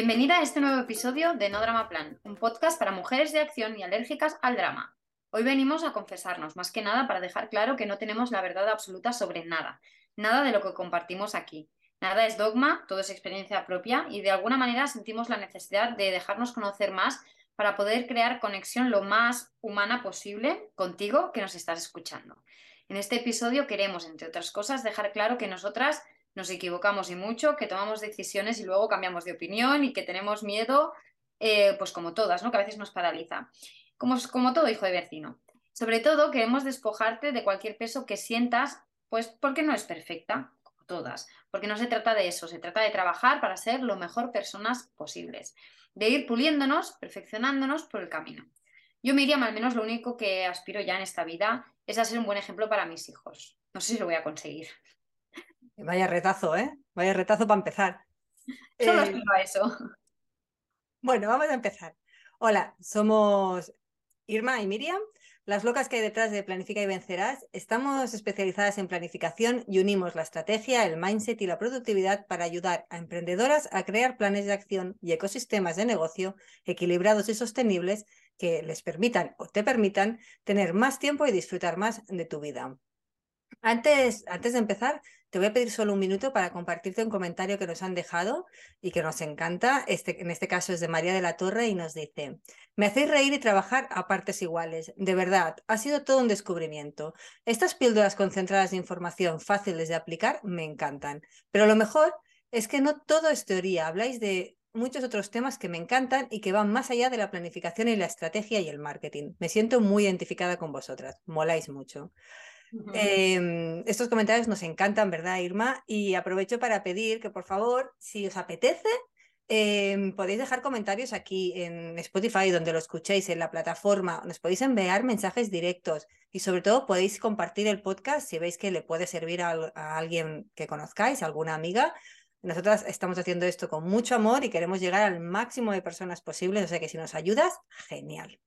Bienvenida a este nuevo episodio de No Drama Plan, un podcast para mujeres de acción y alérgicas al drama. Hoy venimos a confesarnos, más que nada para dejar claro que no tenemos la verdad absoluta sobre nada, nada de lo que compartimos aquí. Nada es dogma, todo es experiencia propia y de alguna manera sentimos la necesidad de dejarnos conocer más para poder crear conexión lo más humana posible contigo que nos estás escuchando. En este episodio queremos, entre otras cosas, dejar claro que nosotras nos equivocamos y mucho, que tomamos decisiones y luego cambiamos de opinión y que tenemos miedo, eh, pues como todas, ¿no? Que a veces nos paraliza. Como, como todo hijo de vecino. Sobre todo queremos despojarte de cualquier peso que sientas, pues porque no es perfecta, como todas. Porque no se trata de eso, se trata de trabajar para ser lo mejor personas posibles. De ir puliéndonos, perfeccionándonos por el camino. Yo, Miriam, al menos lo único que aspiro ya en esta vida es a ser un buen ejemplo para mis hijos. No sé si lo voy a conseguir. Vaya retazo, ¿eh? Vaya retazo para empezar. Solo eh, a eso. Bueno, vamos a empezar. Hola, somos Irma y Miriam, las locas que hay detrás de Planifica y Vencerás. Estamos especializadas en planificación y unimos la estrategia, el mindset y la productividad para ayudar a emprendedoras a crear planes de acción y ecosistemas de negocio equilibrados y sostenibles que les permitan o te permitan tener más tiempo y disfrutar más de tu vida. Antes, antes de empezar, te voy a pedir solo un minuto para compartirte un comentario que nos han dejado y que nos encanta. Este, en este caso es de María de la Torre y nos dice, me hacéis reír y trabajar a partes iguales. De verdad, ha sido todo un descubrimiento. Estas píldoras concentradas de información fáciles de aplicar me encantan. Pero lo mejor es que no todo es teoría. Habláis de muchos otros temas que me encantan y que van más allá de la planificación y la estrategia y el marketing. Me siento muy identificada con vosotras. Moláis mucho. Em, estos comentarios nos encantan, ¿verdad, Irma? Y aprovecho para pedir que, por favor, si os apetece, em, podéis dejar comentarios aquí en Spotify, donde lo escuchéis, en la plataforma. Nos podéis enviar mensajes directos y, sobre todo, podéis compartir el podcast si veis que le puede servir a, alguien que conozcáis, a alguna amiga. Nosotras estamos haciendo esto con mucho amor y queremos llegar al máximo de personas posibles, o sea que si nos ayudas, genial.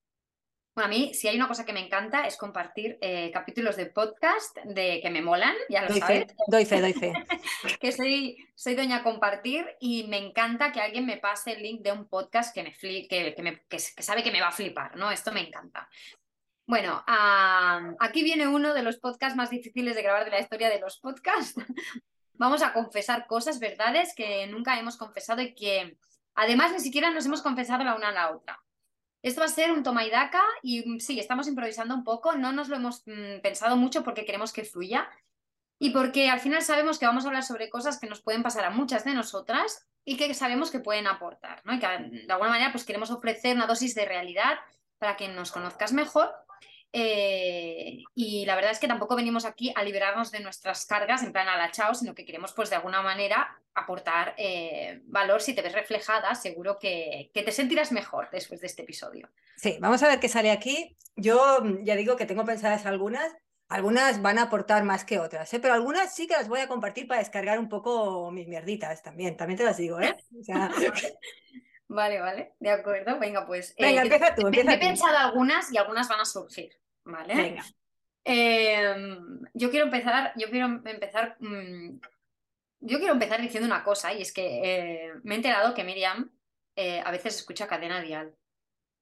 Bueno, a mí, si hay una cosa que me encanta es compartir eh, capítulos de podcast de que me molan, ya lo doy sabes. Fe, doy fe, doy fe. que soy, soy doña compartir y me encanta que alguien me pase el link de un podcast que, me, que, que, sabe que me va a flipar, ¿no? Esto me encanta. Bueno, aquí viene uno de los podcasts más difíciles de grabar de la historia de los podcasts. Vamos a confesar cosas, verdades que nunca hemos confesado y que además ni siquiera nos hemos confesado la una a la otra. Esto va a ser un toma y daca y mm, sí, estamos improvisando un poco, no nos lo hemos mm, pensado mucho porque queremos que fluya y porque al final sabemos que vamos a hablar sobre cosas que nos pueden pasar a muchas de nosotras y que sabemos que pueden aportar, ¿no? Y que de alguna manera pues queremos ofrecer una dosis de realidad para que nos conozcas mejor eh, y la verdad es que tampoco venimos aquí a liberarnos de nuestras cargas en plan a la chao, sino que queremos pues de alguna manera aportar eh, valor. Si te ves reflejada, seguro que, que, te sentirás mejor después de este episodio. Sí, vamos a ver qué sale aquí. Yo mm, ya digo que tengo pensadas algunas. Algunas van a aportar más que otras, ¿eh? pero algunas sí que las voy a compartir para descargar un poco mis mierditas también. También te las digo, ¿eh? O sea... Vale, vale, de acuerdo. Venga, pues. Venga, empieza tú. Empieza he pensado algunas y algunas van a surgir. ¿Vale? Em, yo quiero empezar, yo quiero empezar mm, yo quiero empezar diciendo una cosa y es que eh, me he enterado que Miriam eh, a veces escucha cadena dial.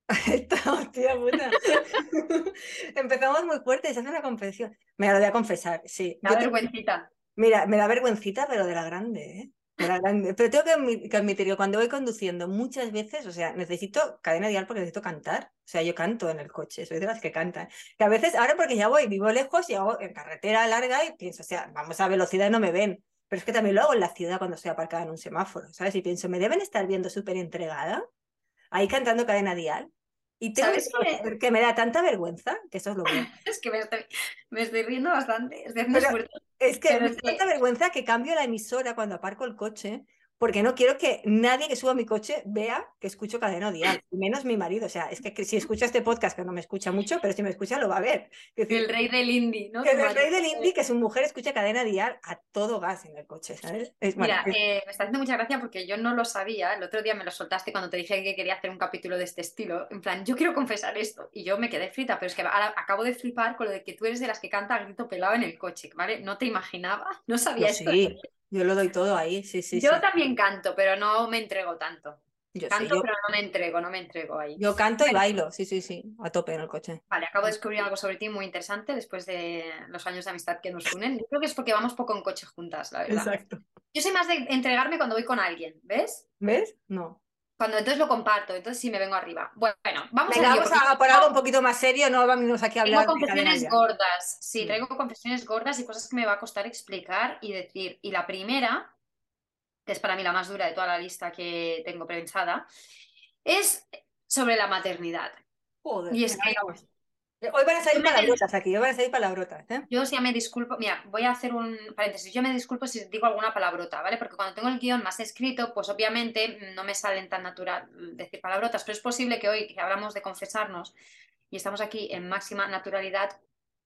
hostia puta. Empezamos muy fuerte, se hace una confesión. Me lo voy a confesar, sí. Me da vergüencita. Mira, me da vergüencita, pero de la grande, ¿eh? De grande. Pero tengo que admitir que cuando voy conduciendo muchas veces, o sea, necesito cadena dial porque necesito cantar. O sea, yo canto en el coche, soy de las que cantan. Que a veces, ahora porque ya voy, vivo lejos y hago en carretera larga y pienso, o sea, vamos a velocidad y no me ven. Pero es que también lo hago en la ciudad cuando estoy aparcada en un semáforo, ¿sabes? Y pienso, ¿me deben estar viendo súper entregada? Ahí cantando cadena dial. Y tengo que, que, me da tanta vergüenza, que eso es lo bueno. es que me estoy, me estoy riendo bastante. Es, es que me da tanta vergüenza que cambio la emisora cuando aparco el coche porque no quiero que nadie que suba a mi coche vea que escucho cadena dial, menos mi marido. O sea, es que, si escucha este podcast, que no me escucha mucho, pero si me escucha lo va a ver. el rey del indie, ¿no? Que el rey del indie, que su mujer escucha cadena dial a todo gas en el coche, ¿sabes? Mira, eh, me está haciendo mucha gracia porque yo no lo sabía. El otro día me lo soltaste cuando te dije que quería hacer un capítulo de este estilo. En plan, yo quiero confesar esto. Y yo me quedé frita, pero es que ahora acabo de flipar con lo de que tú eres de las que canta grito pelado en el coche, ¿vale? No te imaginaba, no sabía esto. Sí. Yo lo doy todo ahí, sí, sí. Yo también canto, pero no me entrego tanto. Yo canto, pero no me entrego, no me entrego ahí. Yo canto y bailo, sí, sí, sí, a tope en el coche. Vale, acabo de descubrir algo sobre ti muy interesante después de los años de amistad que nos unen. Yo creo que es porque vamos poco en coche juntas, la verdad. Exacto. Yo soy más de entregarme cuando voy con alguien, ¿ves? ¿Ves? No. Cuando entonces lo comparto, entonces sí me vengo arriba. Bueno, vamos, a, por algo un poquito más serio, no vamos aquí a hablar. Tengo confesiones gordas, sí, traigo confesiones gordas y cosas que me va a costar explicar y decir. Y la primera que es para mí la más dura de toda la lista que tengo pensada, es sobre la maternidad. Joder, y es que, Hoy van a salir palabrotas aquí, hoy van a salir palabrotas. ¿eh? Yo ya me disculpo, mira, voy a hacer un paréntesis, yo me disculpo si digo alguna palabrota, ¿vale? Porque cuando tengo el guion más escrito, pues obviamente no me salen tan natural decir palabrotas, pero es posible que hoy que hablamos de confesarnos y estamos aquí en máxima naturalidad,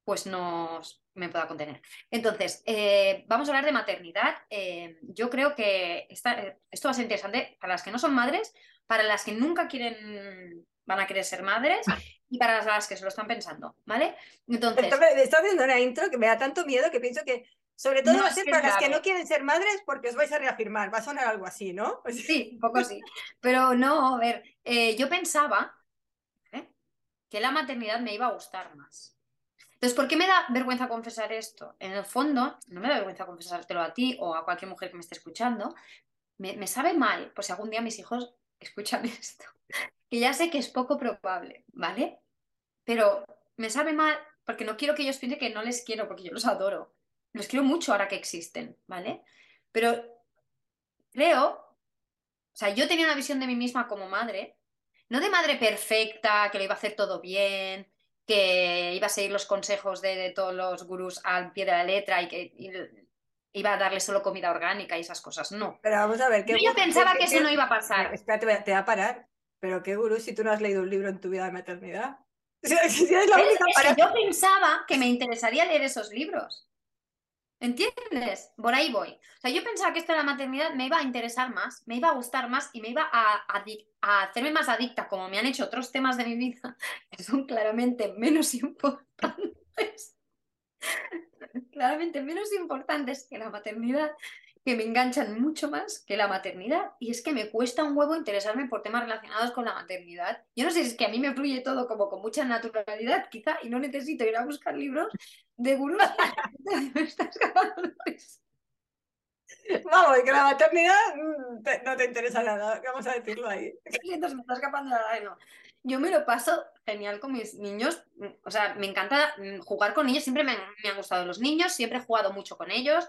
pues no me pueda contener. Entonces, eh, vamos a hablar de maternidad. Eh, yo creo que eh, esto va a ser interesante para las que no son madres, para las que nunca quieren, van a querer ser madres y para las que se lo están pensando, ¿vale? Entonces... Estoy haciendo una intro que me da tanto miedo que pienso que sobre todo va a ser para las que no quieren ser madres porque os vais a reafirmar, va a sonar algo así, ¿no? Sí, un poco sí. Pero no, a ver, yo pensaba que la maternidad me iba a gustar más. Entonces, ¿por qué me da vergüenza confesar esto? En el fondo, no me da vergüenza confesártelo a ti o a cualquier mujer que me esté escuchando. Me, sabe mal, por si algún día mis hijos escuchan esto, que ya sé que es poco probable, ¿vale? Pero me sabe mal porque no quiero que ellos piensen que no les quiero, porque yo los adoro. Los quiero mucho ahora que existen, ¿vale? Pero creo, o sea, yo tenía una visión de mí misma como madre, no de madre perfecta, que lo iba a hacer todo bien, que iba a seguir los consejos de, todos los gurús al pie de la letra y que iba a darle solo comida orgánica y esas cosas. No. Pero vamos a ver. yo pensaba que eso no iba a pasar. Espérate, te va a parar. Pero qué gurú si tú no has leído un libro en tu vida de maternidad. yo pensaba que me interesaría leer esos libros. ¿Entiendes? Por ahí voy. O sea, yo pensaba que esto de la maternidad me iba a interesar más, me iba a gustar más y me iba a, hacerme más adicta, como me han hecho otros temas de mi vida, que son claramente menos importantes. claramente menos importantes que la maternidad que me enganchan mucho más que la maternidad. Y es que me cuesta un huevo interesarme por temas relacionados con la maternidad. Yo no sé si es que a mí me fluye todo como con mucha naturalidad, quizá, y no necesito ir a buscar libros de gurús. Vamos, que la maternidad mm, no te interesa nada, vamos a decirlo ahí. Entonces me está escapando la no. Yo me lo paso genial con mis niños, o sea, me encanta mm, jugar con ellos, siempre me me han gustado los niños, siempre he jugado mucho con ellos,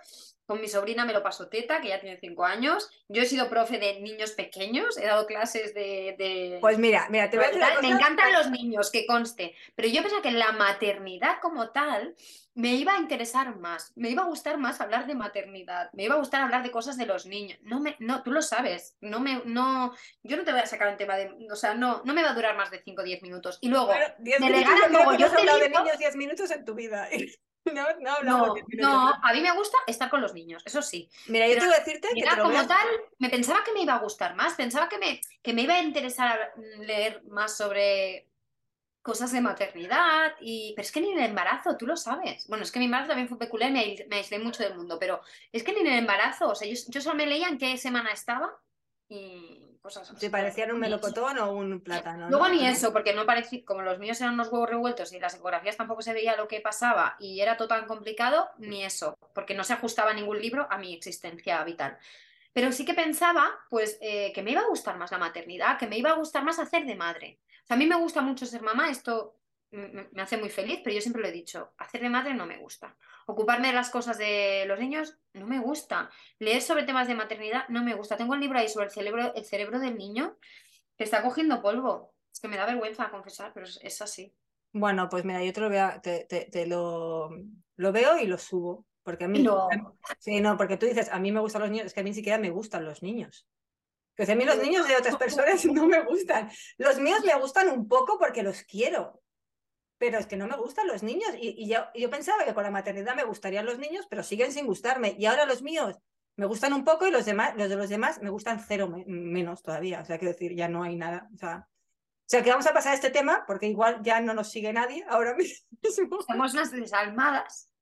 con mi sobrina me lo paso teta, que ya tiene cinco años. Yo he sido profe de niños pequeños, he dado clases de. Pues mira, mira, te voy a decir. Me encantan los niños, que conste. Pero yo pensaba que la maternidad como tal me iba a interesar más, me iba a gustar más hablar de maternidad, me iba a gustar hablar de cosas de los niños. No me, no, tú lo sabes. No me, no, yo no te voy a sacar un tema de. O sea, no, no me va a durar más de 5 o 10 minutos. Y luego, delegar luego yo te de niños 10 minutos en tu vida. No, no, no, no, a mí me gusta estar con los niños, eso sí. Mira, yo te voy a decirte que como tal, me pensaba que me iba a gustar más, pensaba que me, que me iba a interesar leer más sobre cosas de maternidad, y... pero es que ni en el embarazo, tú lo sabes. Bueno, es que mi embarazo también fue peculiar, me, me aislé mucho del mundo, pero es que ni en el embarazo, o sea, yo, yo solo me leía en qué semana estaba y cosas así. ¿Te parecían un melocotón o un plátano? Luego ni eso, porque no parecía, como los míos eran unos huevos revueltos y las ecografías tampoco se veía lo que pasaba y era todo tan complicado, ni eso, porque no se ajustaba ningún libro a mi existencia vital. Pero sí que pensaba, pues, eh, que me iba a gustar más la maternidad, que me iba a gustar más hacer de madre. O sea, a mí me gusta mucho ser mamá, esto me, me hace muy feliz, pero yo siempre lo he dicho, hacer de madre no me gusta. Ocuparme de las cosas de los niños no me gusta. Leer sobre temas de maternidad no me gusta. Tengo un libro ahí sobre el cerebro, el cerebro del niño que está cogiendo polvo. Es que me da vergüenza confesar, pero es, es así. Bueno, pues mira, yo te lo, veo, te, te, te lo, lo veo y lo subo. Porque a mí. No. Sí, no, porque tú dices, a mí me gustan los niños, es que a mí ni siquiera me gustan los niños. Pues a mí los niños de otras personas no me gustan. Los míos me gustan un poco porque los quiero. Pero es que no me gustan los niños. Y, y yo, yo pensaba que con la maternidad me gustarían los niños, pero siguen sin gustarme. Y ahora los míos me gustan un poco y los demás, los de los demás me gustan cero me- menos todavía. O sea, quiero decir, ya no hay nada. O sea, o sea, que vamos a pasar a este tema porque igual ya no nos sigue nadie ahora mismo. Somos unas desalmadas.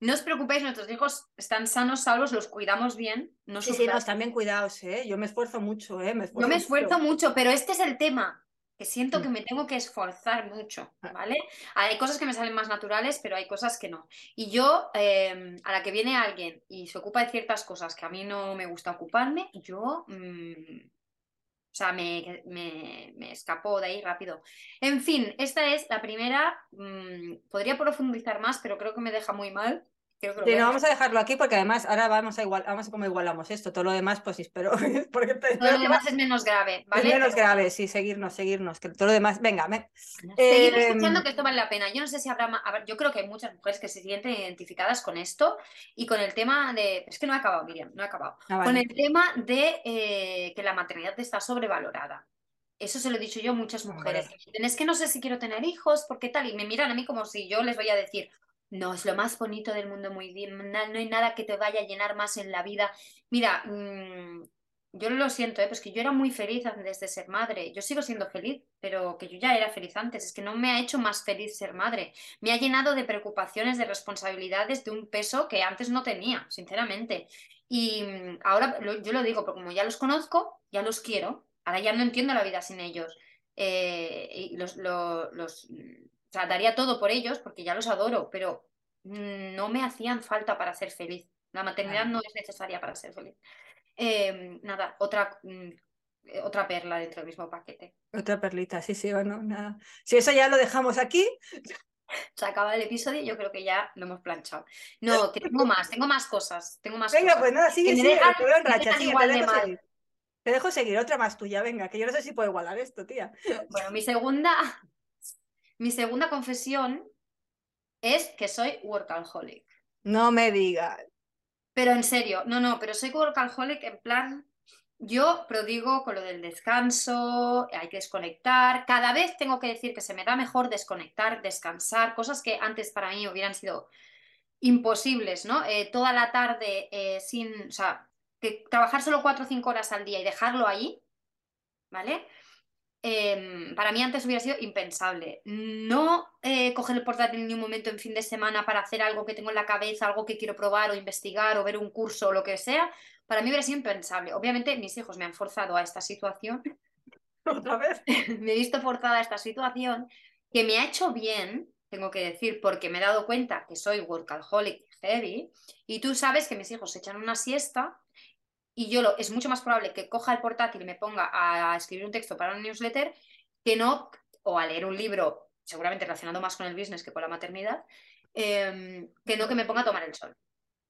No os preocupéis, nuestros hijos están sanos, salvos, los cuidamos bien. No Sí, sí, no, están bien cuidados, ¿eh? Yo me esfuerzo mucho, ¿eh? Me esfuerzo Yo me mucho. esfuerzo mucho, pero este es el tema, que siento Mm. que me tengo que esforzar mucho, Ah. ¿vale? Hay cosas que me salen más naturales, pero hay cosas que no. Y yo, eh, a la que viene alguien y se ocupa de ciertas cosas que a mí no me gusta ocuparme, yo, mm, o sea, me, me, me escapo de ahí rápido. En fin, esta es la primera, mm, podría profundizar más, pero creo que me deja muy mal. Creo que lo Sí, voy a no, dejar. vamos a dejarlo aquí porque además ahora vamos a igual, vamos a cómo igualamos esto. Todo lo demás, pues espero, porque Todo lo demás es menos grave, es ¿vale? menos Pero- grave, sí, seguirnos, seguirnos, que todo lo demás, venga, me- Seguid Eh, escuchando que esto vale la pena. Yo no sé si habrá más. a ver, Yo creo que hay muchas mujeres que se sienten identificadas con esto y con el tema de. Es que no he acabado, Miriam, no he acabado. Ah, Con el tema de eh, que la maternidad está sobrevalorada. Eso se lo he dicho yo a muchas mujeres. Es que no sé si quiero tener hijos, porque tal. Y me miran a mí como si yo les vaya a decir. No, es lo más bonito del mundo, muy bien. No hay nada que te vaya a llenar más en la vida. Mira, mm, yo lo siento, ¿eh? pues que yo era muy feliz antes de ser madre. Yo sigo siendo feliz, pero que yo ya era feliz antes. Es que no me ha hecho más feliz ser madre. Me ha llenado de preocupaciones, de responsabilidades, de un peso que antes no tenía, sinceramente. Y mm, ahora yo lo digo, porque como ya los conozco, ya los quiero. Ahora ya no entiendo la vida sin ellos. Eh, y los, lo- los, o sea, daría todo por ellos porque ya los adoro, pero mm, no me hacían falta para ser feliz. La maternidad no es necesaria para ser feliz. Eh, nada, otra, mm, otra perla dentro del mismo paquete. Otra perlita, sí, sí, bueno, nada. Si eso ya lo dejamos aquí, Se acaba el episodio y yo creo que ya lo hemos planchado. No, que tengo más, tengo más cosas, tengo más venga, cosas. pues nada, sigue, Que me sigue, dejan- te veo en me racha, dejan sigue, igual te de dejo mal. seguir. Te dejo seguir, otra más tuya, venga, que yo no sé si puedo igualar esto, tía. Bueno, mi segunda, mi segunda confesión es que soy workaholic. No me digas. Pero en serio, no, no, pero soy workaholic en plan, yo prodigo con lo del descanso, hay que desconectar. Cada vez tengo que decir que se me da mejor desconectar, descansar, cosas que antes para mí hubieran sido imposibles, ¿no? Eh, toda la tarde eh, sin, o sea, que trabajar solo cuatro o cinco horas al día y dejarlo ahí, ¿vale? Em, para mí antes hubiera sido impensable. No eh, coger el portátil ni un momento en fin de semana para hacer algo que tengo en la cabeza, algo que quiero probar o investigar o ver un curso o lo que sea, para mí hubiera sido impensable. Obviamente mis hijos me han forzado a esta situación, Otra vez. me he visto forzada a esta situación que me ha hecho bien, tengo que decir, porque me he dado cuenta que soy workaholic heavy y tú sabes que mis hijos se echan una siesta y yo lo, es mucho más probable que coja el portátil y me ponga a escribir un texto para un newsletter que no, o a leer un libro, seguramente relacionado más con el business que con la maternidad, eh, que no que me ponga a tomar el sol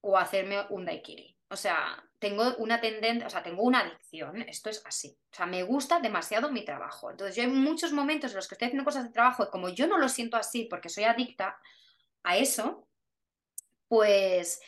o a hacerme un daiquiri. O sea, tengo una tendencia, o sea, tengo una adicción, esto es así. O sea, me gusta demasiado mi trabajo. Entonces, yo hay muchos momentos en los que estoy haciendo cosas de trabajo y como yo no lo siento así porque soy adicta a eso, pues,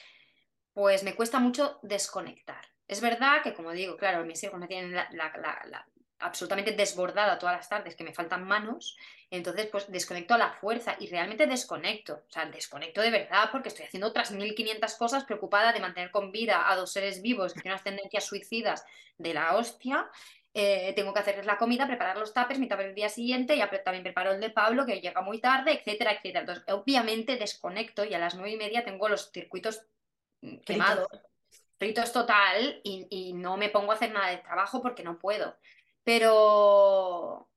pues me cuesta mucho desconectar. Es verdad que, como digo, claro, mis hijos me tienen la, la- la- la- absolutamente desbordada todas las tardes, que me faltan manos, entonces pues desconecto a la fuerza y realmente desconecto, o sea, desconecto de verdad porque estoy haciendo otras 1500 cosas preocupada de mantener con vida a dos seres vivos que tienen unas tendencias suicidas de la hostia, eh, tengo que hacerles la comida, preparar los tapes, mi tupper el día siguiente, y también preparo el de Pablo, que llega muy tarde, etcétera, etcétera. Entonces, obviamente desconecto y a las nueve y media tengo los circuitos mm, quemados, fritos total, y, no me pongo a hacer nada de trabajo porque no puedo. Pero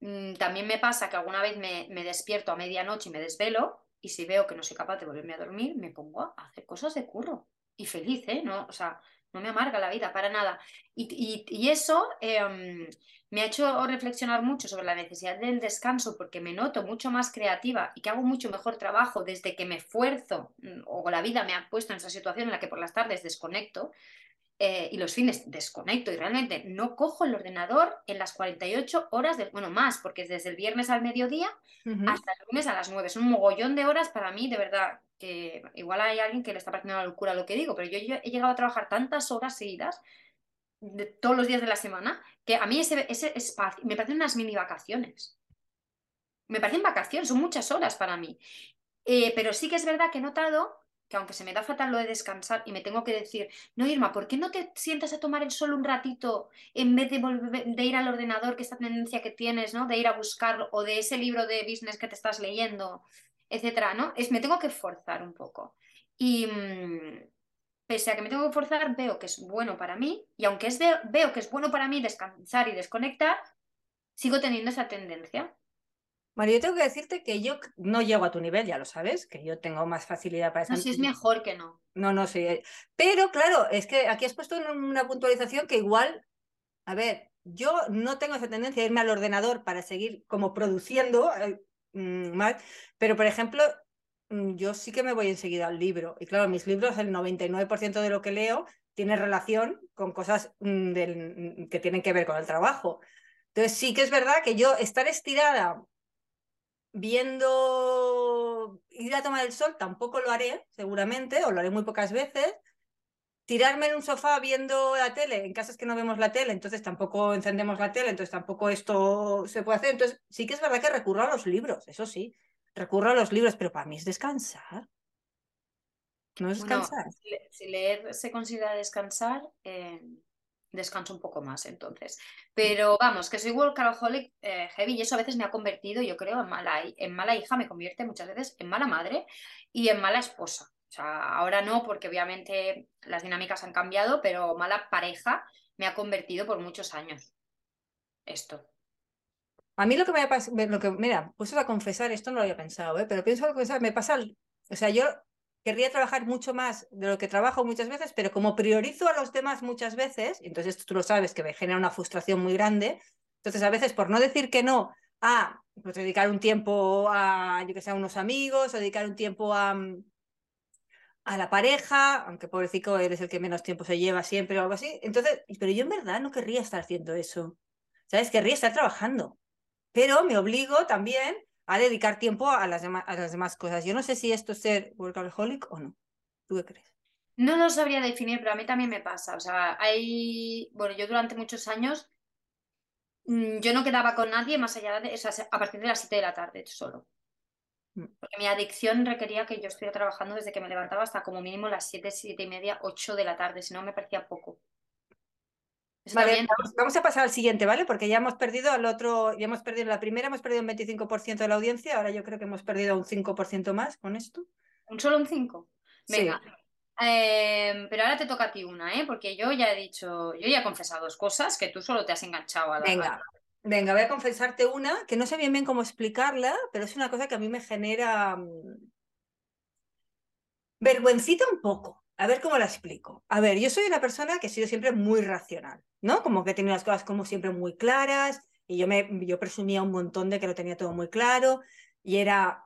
mm, también me pasa que alguna vez me, me despierto a medianoche y me desvelo, y si veo que no soy capaz de volverme a dormir, me pongo a hacer cosas de curro. Y feliz, ¿eh? ¿No? O sea, no me amarga la vida para nada. Y, eso em, me ha hecho reflexionar mucho sobre la necesidad del descanso porque me noto mucho más creativa y que hago mucho mejor trabajo desde que me esfuerzo mm, o la vida me ha puesto en esa situación en la que por las tardes desconecto. Eh, y los fines desconecto y realmente no cojo el ordenador en las 48 horas, del, bueno, más, porque es desde el viernes al mediodía hasta el lunes a las 9. Es un mogollón de horas para mí, de verdad, que igual hay alguien que le está pareciendo la locura lo que digo, pero yo, he llegado a trabajar tantas horas seguidas, de, todos los días de la semana, que a mí ese, ese espacio me parecen unas mini vacaciones. Me parecen vacaciones, son muchas horas para mí. Eh, pero sí que es verdad que he notado que aunque se me da fatal lo de descansar y me tengo que decir, no Irma, ¿por qué no te sientas a tomar el sol un ratito en vez de, de ir al ordenador, que esta tendencia que tienes, ¿no? De ir a buscarlo o de ese libro de business que te estás leyendo, etcétera, ¿no? Es, me tengo que forzar un poco. Y mm, pese a que me tengo que forzar, veo que es bueno para mí y aunque es veo que es bueno para mí descansar y desconectar, sigo teniendo esa tendencia. María, yo tengo que decirte que yo no llego a tu nivel, ya lo sabes, que yo tengo más facilidad para eso. No, si es mejor que no. No, no sé. Pero claro, es que aquí has puesto una puntualización que igual, a ver, yo no tengo esa tendencia a irme al ordenador para seguir como produciendo eh, mm, más, pero por ejemplo, mm, yo sí que me voy enseguida al libro. Y claro, mis libros, el 99% de lo que leo tiene relación con cosas mm, del, que tienen que ver con el trabajo. Entonces sí que es verdad que yo estar estirada viendo ir a tomar el sol, tampoco lo haré, seguramente, o lo haré muy pocas veces. Tirarme en un sofá viendo la tele, en casas que no vemos la tele, entonces tampoco encendemos la tele, entonces tampoco esto se puede hacer. Entonces sí que es verdad que recurro a los libros, eso sí, recurro a los libros, pero para mí es descansar. No es descansar. si leer se considera descansar, eh, descanso un poco más entonces. Pero vamos, que soy workaholic eh, heavy y eso a veces me ha convertido, yo creo, en mala, en mala hija, me convierte muchas veces en mala madre y en mala esposa. O sea, ahora no, porque obviamente las dinámicas han cambiado, pero mala pareja me ha convertido por muchos años. Esto. A mí lo que me ha pasado, lo que, mira, pues a confesar, esto no lo había pensado, ¿eh? pero pienso que me pasa, o sea, yo querría trabajar mucho más de lo que trabajo muchas veces, pero como priorizo a los demás muchas veces, entonces tú lo sabes que me genera una frustración muy grande, entonces a veces por no decir que no a pues, dedicar un tiempo a, yo que sé, a unos amigos, o dedicar un tiempo a, a la pareja, aunque pobrecito eres el que menos tiempo se lleva siempre o algo así, entonces, pero yo en verdad no querría estar haciendo eso, ¿sabes? Querría estar trabajando, pero me obligo también a dedicar tiempo a las, a las demás cosas. Yo no sé si esto es ser workaholic o no. ¿Tú qué crees? No lo sabría definir, pero a mí también me pasa. O sea, hay, bueno, yo durante muchos años mm, yo no quedaba con nadie más allá de, o sea, a partir de las 7 de la tarde solo. Mm. Porque mi adicción requería que yo estuviera trabajando desde que me levantaba hasta como mínimo las 7, 7 y media, 8 de la tarde, si no me parecía poco. Vale, vamos, a pasar al siguiente, ¿vale? Porque ya hemos perdido al otro, ya hemos perdido la primera, hemos perdido un 25% de la audiencia, ahora yo creo que hemos perdido un 5% más con esto. ¿Un solo un 5? Venga. Em, pero ahora te toca a ti una, ¿eh? Porque yo ya he dicho, yo ya he confesado dos cosas que tú solo te has enganchado a la Venga, venga, voy a confesarte una que no sé bien bien cómo explicarla, pero es una cosa que a mí me genera mm, vergüencita un poco. A ver cómo la explico. A ver, yo soy una persona que he sido siempre muy racional, ¿no? Como que he tenido las cosas como siempre muy claras y yo, me, yo presumía un montón de que lo tenía todo muy claro y era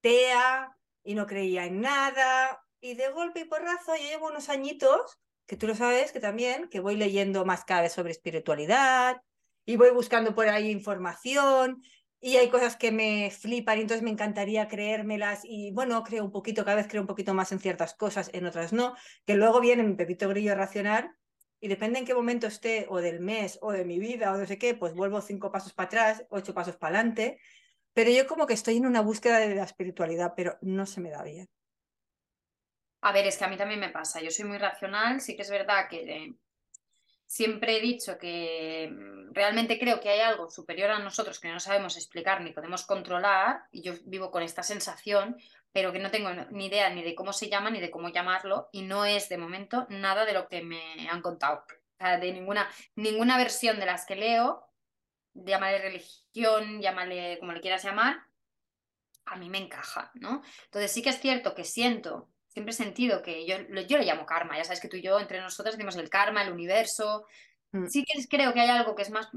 tea y no creía en nada y de golpe y porrazo yo llevo unos añitos, que tú lo sabes que también, que voy leyendo más cada vez sobre espiritualidad y voy buscando por ahí información y hay cosas que me flipan y entonces me encantaría creérmelas y bueno, creo un poquito, cada vez creo un poquito más en ciertas cosas, en otras no, que luego viene mi pepito grillo racional y depende en qué momento esté o del mes o de mi vida o no sé qué, pues vuelvo cinco pasos para atrás, ocho pasos para adelante, pero yo como que estoy en una búsqueda de la espiritualidad, pero no se me da bien. A ver, es que a mí también me pasa, yo soy muy racional, sí que es verdad que siempre he dicho que mm, realmente creo que hay algo superior a nosotros que no sabemos explicar ni podemos controlar, y yo vivo con esta sensación, pero que no tengo ni idea ni de cómo se llama ni de cómo llamarlo, y no es de momento nada de lo que me han contado. de ninguna, ninguna versión de las que leo, llámale religión, llámale como le quieras llamar, a mí me encaja, ¿no? Entonces sí que es cierto que siento siempre he sentido que yo, yo le llamo karma, ya sabes que tú y yo entre nosotras decimos el karma, el universo. Mm. Sí que creo que hay algo que es más,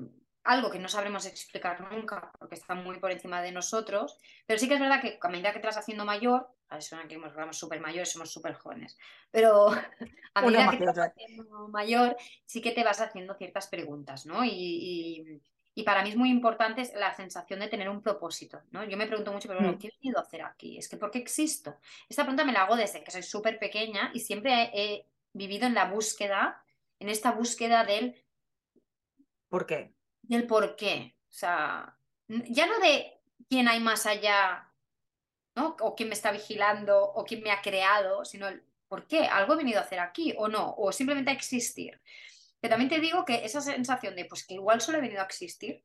algo que no sabremos explicar nunca, porque está muy por encima de nosotros, pero sí que es verdad que a medida que te vas haciendo mayor, a suena que somos súper mayores, somos súper jóvenes, pero a medida que te vas haciendo mayor, sí que te vas haciendo ciertas preguntas, ¿no? y, y para mí es muy importante la sensación de tener un propósito, ¿no? Yo me pregunto mucho, pero bueno, mm. ¿qué he venido a hacer aquí? Es que ¿por qué existo? Esta pregunta me la hago desde que soy súper pequeña y siempre he, vivido en la búsqueda, en esta búsqueda del... ¿Por qué? Del por qué. O sea, ya no de quién hay más allá, ¿no? O quién me está vigilando, o quién me ha creado, sino el por qué. ¿Algo he venido a hacer aquí o no? O simplemente a existir. Que también te digo que esa sensación de, pues que igual solo he venido a existir,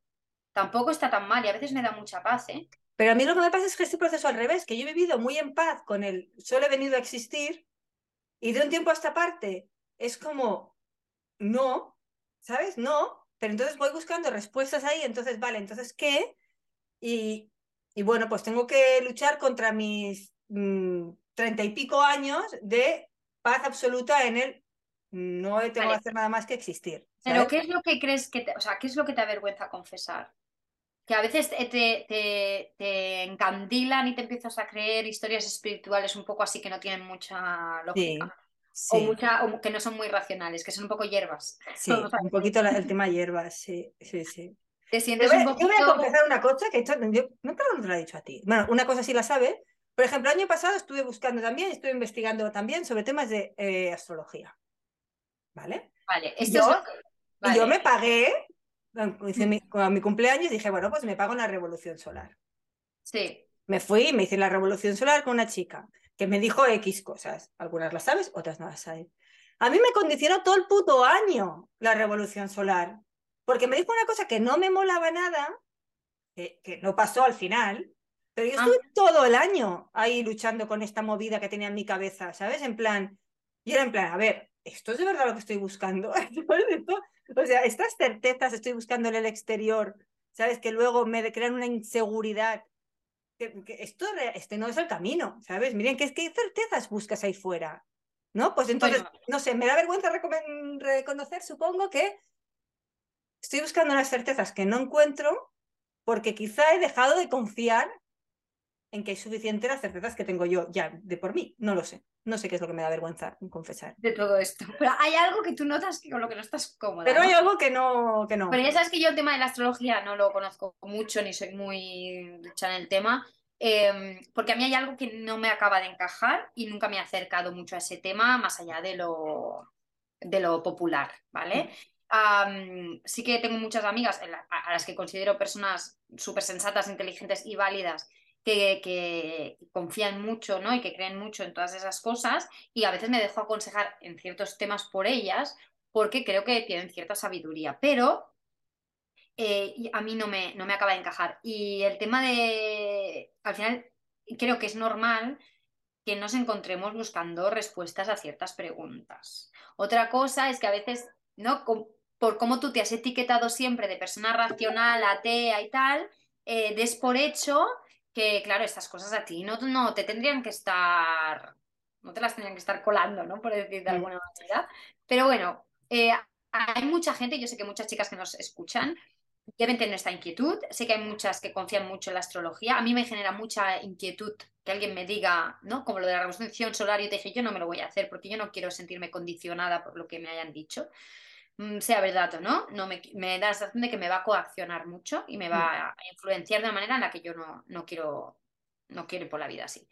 tampoco está tan mal y a veces me da mucha paz, ¿eh? Pero a mí lo que me pasa es que este proceso al revés, que yo he vivido muy en paz con el solo he venido a existir y de un tiempo a esta parte es como, no, ¿sabes? No, pero entonces voy buscando respuestas ahí, entonces, vale, entonces, ¿qué? Y, y bueno, pues tengo que luchar contra mis mm, treinta y pico años de paz absoluta en el no tengo que hacer nada más que existir. Pero ¿qué es lo que crees que te, o sea, qué es lo que te avergüenza confesar? Que a veces te, te, te, encandilan y te empiezas a creer historias espirituales un poco así que no tienen mucha lógica. O, mucha, o que no son muy racionales, que son un poco hierbas. Sí, un poquito el tema hierbas, sí, sí, sí. Te sientes un poquito... Yo voy a confesar una cosa que esto, yo, no te lo he dicho a ti. Bueno, una cosa sí la sabe. Por ejemplo, el año pasado estuve buscando también, estuve investigando también sobre temas de eh, astrología. ¿Vale? Vale, y yo, me pagué, hice mi, con mi cumpleaños, dije, bueno, pues me pago una revolución solar. Sí. Me fui y me hice la revolución solar con una chica que me dijo X cosas. Algunas las sabes, otras no las sabes. A mí me condicionó todo el puto año la revolución solar, porque me dijo una cosa que no me molaba nada, que, que no pasó al final, pero yo ah. estuve todo el año ahí luchando con esta movida que tenía en mi cabeza, ¿sabes? En plan, y era en plan, a ver, ¿esto es de verdad lo que estoy buscando? o sea, estas certezas estoy buscando en el exterior, ¿sabes? Que luego me crean una inseguridad. Que, esto este no es el camino, ¿sabes? Miren, ¿qué, ¿qué certezas buscas ahí fuera? ¿No? Pues entonces, no sé, me da vergüenza reconocer, supongo que estoy buscando unas certezas que no encuentro porque quizá he dejado de confiar en que es suficiente las certezas que tengo yo ya de por mí, no lo sé. No sé qué es lo que me da vergüenza confesar. De todo esto. Pero hay algo que tú notas con lo que no estás cómoda. Pero hay algo que no, que no. Pero ya sabes que yo el tema de la astrología no lo conozco mucho, ni soy muy ducha en el tema. Em, porque a mí hay algo que no me acaba de encajar y nunca me he acercado mucho a ese tema, más allá de lo, de lo popular, ¿vale? Mm. sí que tengo muchas amigas a las que considero personas súper sensatas, inteligentes y válidas que, confían mucho ¿no? y que creen mucho en todas esas cosas y a veces me dejo aconsejar en ciertos temas por ellas porque creo que tienen cierta sabiduría, pero eh, a mí no me, no me acaba de encajar. Y el tema de, al final, creo que es normal que nos encontremos buscando respuestas a ciertas preguntas. Otra cosa es que a veces, ¿no? por cómo tú te has etiquetado siempre de persona racional, atea y tal, eh, des por hecho que, claro, estas cosas a ti no, no te tendrían que estar, no te las tendrían que estar colando, ¿no? Por decir de alguna manera. Pero bueno, eh, hay mucha gente, yo sé que muchas chicas que nos escuchan deben tener esta inquietud. Sé que hay muchas que confían mucho en la astrología. A mí me genera mucha inquietud que alguien me diga, ¿no? Como lo de la revolución solar, yo te dije, yo no me lo voy a hacer porque yo no quiero sentirme condicionada por lo que me hayan dicho. Mm, sea verdad o no, no me, da la sensación de que me va a coaccionar mucho y me va mm. a influenciar de una manera en la que yo no, no quiero no quiero ir por la vida así.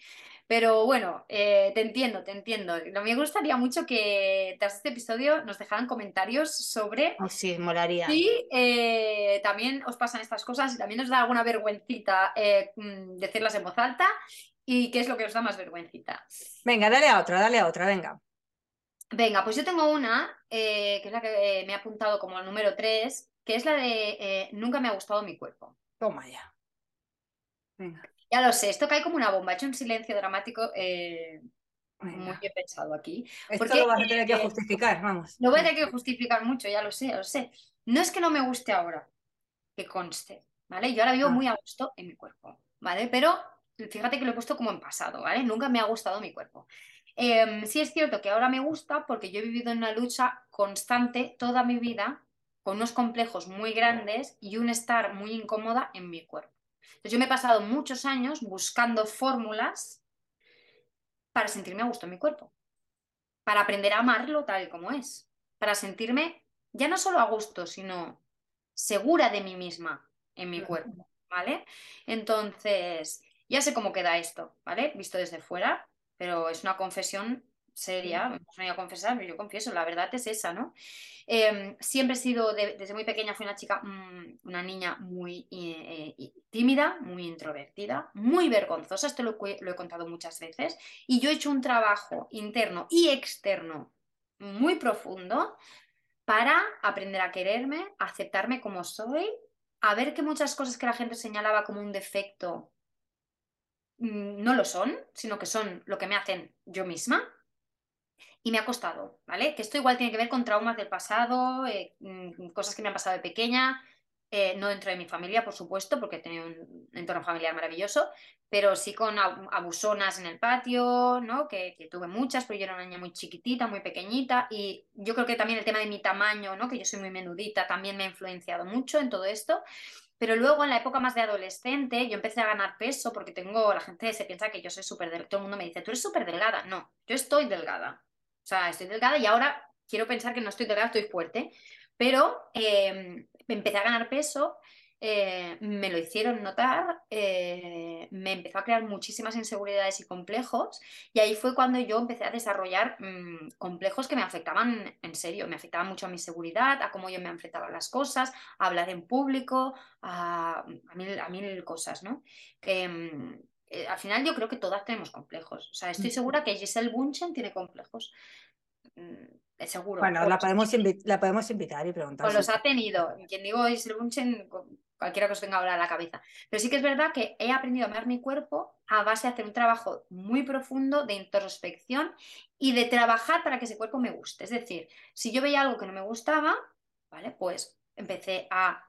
Pero bueno, eh, te entiendo, te entiendo. Me gustaría mucho que tras este episodio nos dejaran comentarios sobre oh, sí, molaría. si eh, también os pasan estas cosas y también os da alguna vergüencita eh, mm, decirlas en voz alta y qué es lo que os da más vergüencita. Venga, dale a otra, dale a otra, venga. Venga, pues yo tengo una, eh, que es la que me ha apuntado como el número 3, que es la de eh, nunca me ha gustado mi cuerpo. Toma ya. Venga. Ya lo sé, esto cae como una bomba, he hecho un silencio dramático eh, muy bien pensado aquí. Esto Porque, lo vas a tener que eh, justificar, vamos. Lo voy a tener que justificar mucho, ya lo sé, ya lo sé. No es que no me guste ahora, que conste, ¿vale? Yo ahora vivo Ah. muy a gusto en mi cuerpo, ¿vale? Pero fíjate que lo he puesto como en pasado, ¿vale? Nunca me ha gustado mi cuerpo. Em, sí es cierto que ahora me gusta porque yo he vivido en una lucha constante toda mi vida con unos complejos muy grandes y un estar muy incómoda en mi cuerpo. Entonces yo me he pasado muchos años buscando fórmulas para sentirme a gusto en mi cuerpo, para aprender a amarlo tal y como es, para sentirme ya no solo a gusto, sino segura de mí misma en mi cuerpo, ¿vale? Entonces, ya sé cómo queda esto, ¿vale? Visto desde fuera, pero es una confesión seria, me venido a confesar, pero yo confieso, la verdad es esa, ¿no? Eh, siempre he sido, de- desde muy pequeña, fui una chica, mm, una niña muy eh, eh, tímida, muy introvertida, muy vergonzosa, esto lo, lo he contado muchas veces, y yo he hecho un trabajo interno y externo muy profundo para aprender a quererme, a aceptarme como soy, a ver que muchas cosas que la gente señalaba como un defecto no lo son, sino que son lo que me hacen yo misma. Y me ha costado, ¿vale? Que esto igual tiene que ver con traumas del pasado, eh, mm, cosas que me han pasado de pequeña, eh, no dentro de mi familia, por supuesto, porque he tenido un entorno familiar maravilloso, pero sí con ab- abusonas en el patio, ¿no? Que, que tuve muchas, pero yo era una niña muy chiquitita, muy pequeñita, y yo creo que también el tema de mi tamaño, ¿no? Que yo soy muy menudita, también me ha influenciado mucho en todo esto. Pero luego en la época más de adolescente yo empecé a ganar peso porque tengo, la gente se piensa que yo soy súper delgada, todo el mundo me dice, tú eres súper delgada. No, yo estoy delgada. O sea, estoy delgada y ahora quiero pensar que no estoy delgada, estoy fuerte. Pero eh, empecé a ganar peso, eh, me lo hicieron notar, eh, me empezó a crear muchísimas inseguridades y complejos y ahí fue cuando yo empecé a desarrollar mmm, complejos que me afectaban en serio, me afectaban mucho a mi seguridad, a cómo yo me enfrentaba a las cosas, a hablar en público, a, a, mil, a mil cosas, ¿no? Que, eh, al final yo creo que todas tenemos complejos. O sea, estoy segura que Giselle Bunchen tiene complejos. Mm, seguro. Bueno, la podemos, la podemos invitar y preguntar. o los ha tenido. Quien digo Giselle Bunchen, cualquiera que os venga ahora a la cabeza. Pero sí que es verdad que he aprendido a amar mi cuerpo a base de hacer un trabajo muy profundo de introspección y de trabajar para que ese cuerpo me guste. Es decir, si yo veía algo que no me gustaba, ¿vale? Pues empecé a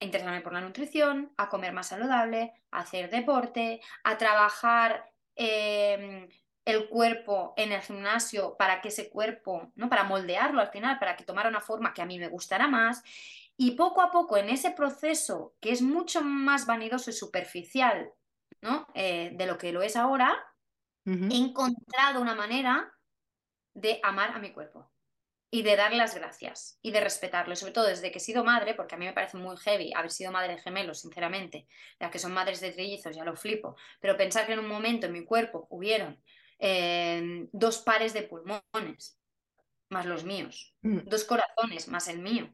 interesarme por la nutrición, a comer más saludable, a hacer deporte, a trabajar eh, el cuerpo en el gimnasio para que ese cuerpo, ¿no? Para moldearlo al final, para que tomara una forma que a mí me gustara más. Y poco a poco en ese proceso, que es mucho más vanidoso y superficial ¿no? Eh, de lo que lo es ahora, uh -huh. he encontrado una manera de amar a mi cuerpo y de dar las gracias y de respetarlo, sobre todo desde que he sido madre, porque a mí me parece muy heavy haber sido madre de gemelos, sinceramente, las que son madres de trillizos ya lo flipo, pero pensar que en un momento en mi cuerpo hubieron eh, dos pares de pulmones, más los míos, mm. dos corazones, más el mío.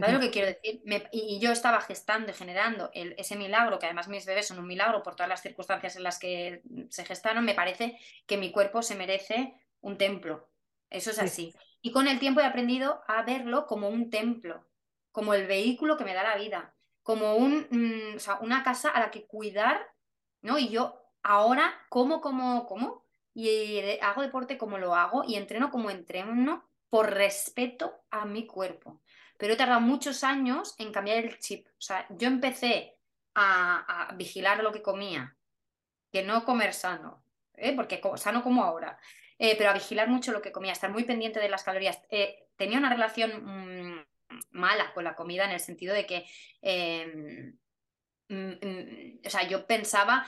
¿Sabes lo que quiero decir? Me, y, yo estaba gestando y generando el, ese milagro, que además mis bebés son un milagro por todas las circunstancias en las que se gestaron, me parece que mi cuerpo se merece un templo. Eso es así. Sí. Y con el tiempo he aprendido a verlo como un templo, como el vehículo que me da la vida, como un, mmm, o sea, una casa a la que cuidar, ¿no? Y yo ahora como, como, como, y hago deporte como lo hago y entreno como entreno por respeto a mi cuerpo. Pero he tardado muchos años en cambiar el chip. O sea, yo empecé a, vigilar lo que comía, que no comer sano, ¿eh? porque sano como ahora, eh, pero a vigilar mucho lo que comía, estar muy pendiente de las calorías. Eh, tenía una relación mmm, mala con la comida en el sentido de que, eh, mm, o sea, yo pensaba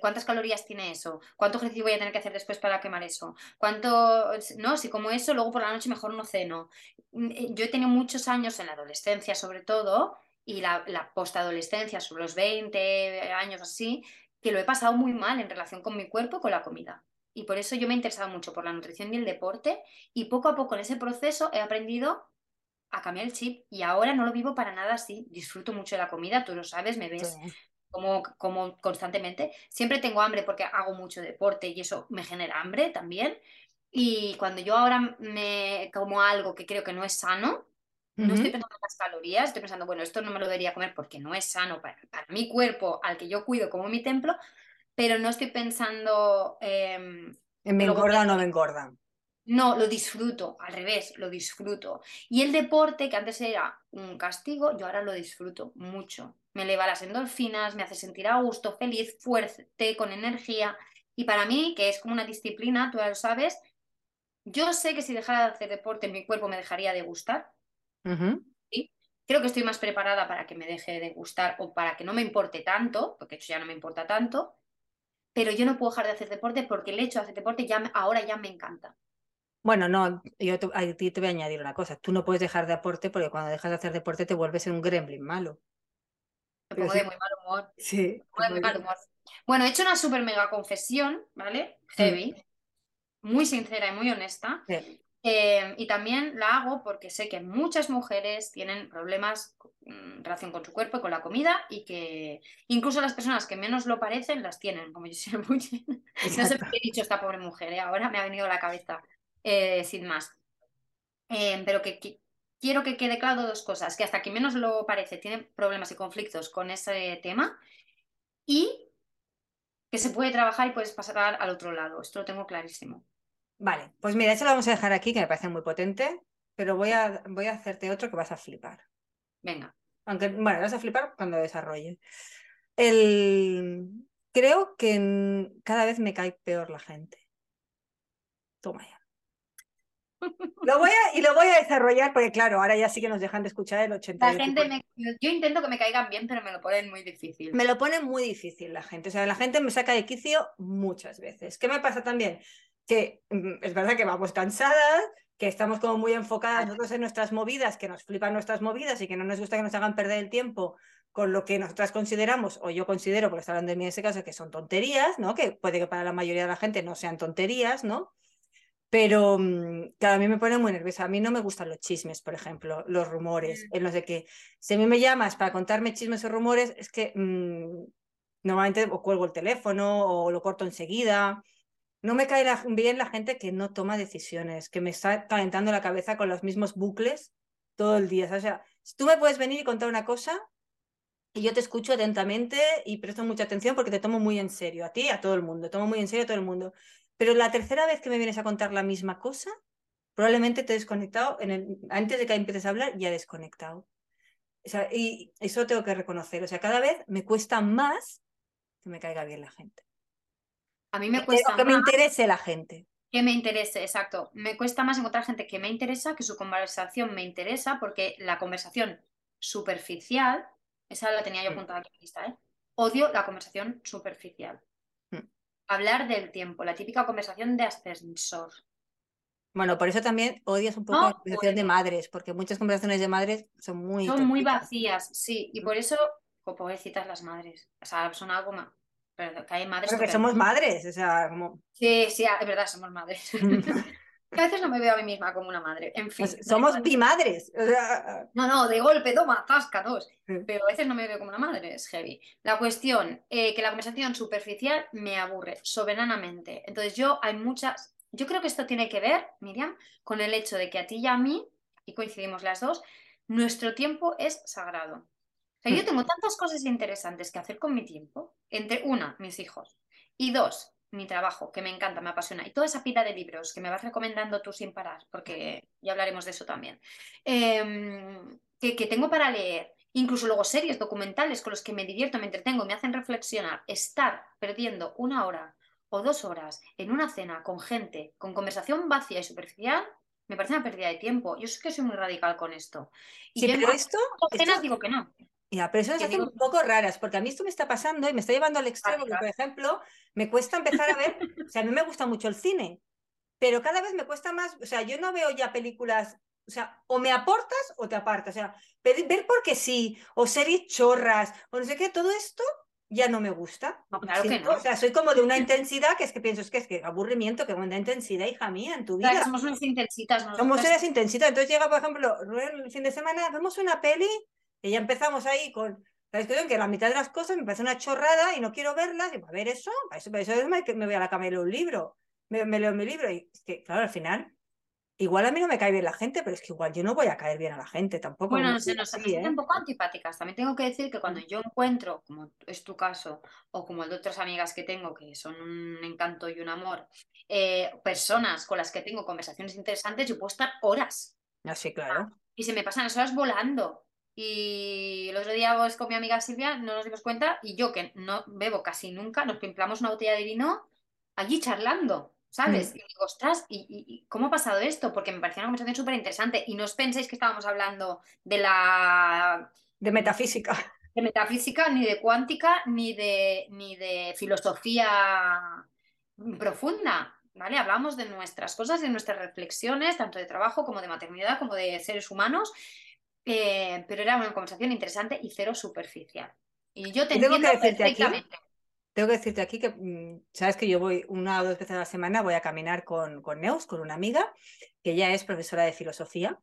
cuántas calorías tiene eso, cuánto ejercicio voy a tener que hacer después para quemar eso, cuánto, no, si como eso, luego por la noche mejor no ceno. Mm, Yo he tenido muchos años en la adolescencia, sobre todo, y la, la postadolescencia, sobre los 20 años así, que lo he pasado muy mal en relación con mi cuerpo y con la comida. Y por eso yo me he interesado mucho por la nutrición y el deporte y poco a poco en ese proceso he aprendido a cambiar el chip y ahora no lo vivo para nada así. Disfruto mucho de la comida, tú lo sabes, me ves sí. como, como constantemente. Siempre tengo hambre porque hago mucho deporte y eso me genera hambre también. Y cuando yo ahora me como algo que creo que no es sano, no estoy pensando en las calorías, estoy pensando, bueno, esto no me lo debería comer porque no es sano para, mi cuerpo, al que yo cuido como mi templo, pero no estoy pensando... En me engorda o no me engorda. No, lo disfruto, al revés, lo disfruto. Y el deporte, que antes era un castigo, yo ahora lo disfruto mucho. Me eleva las endorfinas, me hace sentir a gusto, feliz, fuerte, con energía. Y para mí, que es como una disciplina, tú ya lo sabes, yo sé que si dejara de hacer deporte, mi cuerpo me dejaría de gustar. Creo que estoy más preparada para que me deje de gustar o para que no me importe tanto, porque hecho ya no me importa tanto, pero yo no puedo dejar de hacer deporte porque el hecho de hacer deporte ya ahora ya me encanta. Bueno, no, yo te, a ti te voy a añadir una cosa. Tú no puedes dejar de deporte porque cuando dejas de hacer deporte te vuelves un gremlin malo. Me pongo de muy mal humor. Sí. muy mal humor. Bueno, he hecho una super mega confesión, ¿vale? Mm. Heavy. Muy sincera y muy honesta. Eh, y también la hago porque sé que muchas mujeres tienen problemas en relación con su cuerpo y con la comida y que incluso las personas que menos lo parecen las tienen, como yo siempre No sé por qué he dicho esta pobre mujer, ¿eh? ahora me ha venido a la cabeza eh, sin más. pero que, que, quiero que quede claro dos cosas, que hasta quien menos lo parece tiene problemas y conflictos con ese tema y que se puede trabajar y puedes pasar al otro lado. Esto lo tengo clarísimo. Vale, pues mira, eso lo vamos a dejar aquí, que me parece muy potente, pero voy a, voy a hacerte otro que vas a flipar. Venga. Aunque, bueno, vas a flipar cuando desarrolle. El... Creo que cada vez me cae peor la gente. Toma ya. Lo voy a, y lo voy a desarrollar porque, claro, ahora ya sí que nos dejan de escuchar el 80. La gente yo intento que me caigan bien, pero me lo ponen muy difícil. Me lo ponen muy difícil la gente. O sea, la gente me saca de quicio muchas veces. ¿Qué me pasa también? Que mm, es verdad que vamos cansadas, que estamos como muy enfocadas nosotros en nuestras movidas, que nos flipan nuestras movidas y que no nos gusta que nos hagan perder el tiempo con lo que nosotras consideramos, o yo considero, porque está hablando de mí en ese caso, que son tonterías, ¿no? Que puede que para la mayoría de la gente no sean tonterías, ¿no? Pero mm, claro, a mí me pone muy nerviosa. A mí no me gustan los chismes, por ejemplo, los rumores, mm. en los de que si a mí me llamas para contarme chismes o rumores, es que mm, normalmente o cuelgo el teléfono o lo corto enseguida. No me cae bien la gente que no toma decisiones, que me está calentando la cabeza con los mismos bucles todo el día. O sea, si tú me puedes venir y contar una cosa y yo te escucho atentamente y presto mucha atención porque te tomo muy en serio, a ti y a todo el mundo, tomo muy en serio a todo el mundo. Pero la tercera vez que me vienes a contar la misma cosa, probablemente te he desconectado, en el, antes de que empieces a hablar, ya he desconectado. O sea, y eso tengo que reconocer. O sea, cada vez me cuesta más que me caiga bien la gente. A mí me cuesta que me interese la gente. Que me interese, exacto. Me cuesta más encontrar gente que me interesa, que su conversación me interesa, porque la conversación superficial, esa la tenía yo mm. apuntada aquí en lista, ¿eh? Odio la conversación superficial hablar del tiempo, la típica conversación de ascensor. Bueno, por eso también odias un poco la conversación de madres, porque muchas conversaciones de madres son muy... Son muy vacías, sí, y por eso, como pobrecitas las madres, o sea, son algo más... Pero que hay madres... Porque somos madres, o sea, como... Sí, sí, es verdad, somos madres. a veces no me veo a mí misma como una madre. En fin. Pues somos bimadres. No, no, de golpe, toma, zasca, dos. Pero a veces no me veo como una madre, es heavy. La cuestión, eh, que la conversación superficial me aburre soberanamente. Entonces yo hay muchas... Yo creo que esto tiene que ver, Miriam, con el hecho de que a ti y a mí, y coincidimos las dos, nuestro tiempo es sagrado. O sea, yo hmm. tengo tantas cosas interesantes que hacer con mi tiempo. Entre una, mis hijos. Y dos, mi trabajo, que me encanta, me apasiona, y toda esa pila de libros que me vas recomendando tú sin parar, porque ya hablaremos de eso también, em, que, tengo para leer, incluso luego series documentales con los que me divierto, me entretengo, me hacen reflexionar, estar perdiendo una hora o dos horas en una cena con gente, con conversación vacía y superficial, me parece una pérdida de tiempo. Yo sé que soy muy radical con esto. Y sí, pero esto, cenas digo que no. Ya, pero eso se hacen un poco raras, porque a mí esto me está pasando y me está llevando al extremo, que, por ejemplo, me cuesta empezar a ver, o sea, a mí me gusta mucho el cine, pero cada vez me cuesta más, o sea, yo no veo ya películas, o sea, o me aportas o te apartas, o sea, ver porque sí, o series chorras, o no sé qué, todo esto ya no me gusta. No, claro que no. O sea, soy como de una intensidad que es que pienso, es que es que aburrimiento, que buena intensidad, hija mía, en tu vida. somos unas intensitas. Somos unas intensitas. Entonces llega, por ejemplo, el fin de semana, vemos una peli y ya empezamos ahí con la discusión que la mitad de las cosas me parece una chorrada y no quiero verlas. Y a ver eso, eso, eso es que me voy a la cama y leo un libro. me, leo mi libro y es que, claro, al final, igual a mí no me cae bien la gente, pero es que igual yo no voy a caer bien a la gente tampoco. Bueno, no sé, nos así, ¿eh? un poco antipáticas. También tengo que decir que cuando yo encuentro, como es tu caso, o como el de otras amigas que tengo, que son un encanto y un amor, eh, personas con las que tengo conversaciones interesantes, yo puedo estar horas. Así, ah, claro. Y se me pasan las horas volando. Y el otro día vos con mi amiga Silvia no nos dimos cuenta y yo que no bebo casi nunca, nos pimplamos una botella de vino allí charlando, ¿sabes? Mm. Y digo, ostras, ¿y, cómo ha pasado esto? Porque me parecía una conversación súper interesante y no os penséis que estábamos hablando de la... De metafísica. De metafísica, ni de cuántica, ni de, ni de filosofía profunda. ¿Vale? Hablamos de nuestras cosas, de nuestras reflexiones, tanto de trabajo como de maternidad, como de seres humanos, eh, pero era una conversación interesante y cero superficial. Y yo te entiendo perfectamente. tengo que decirte aquí que, mm, sabes que yo voy una o dos veces a la semana, voy a caminar con, con Neus, con una amiga, que ya es profesora de filosofía.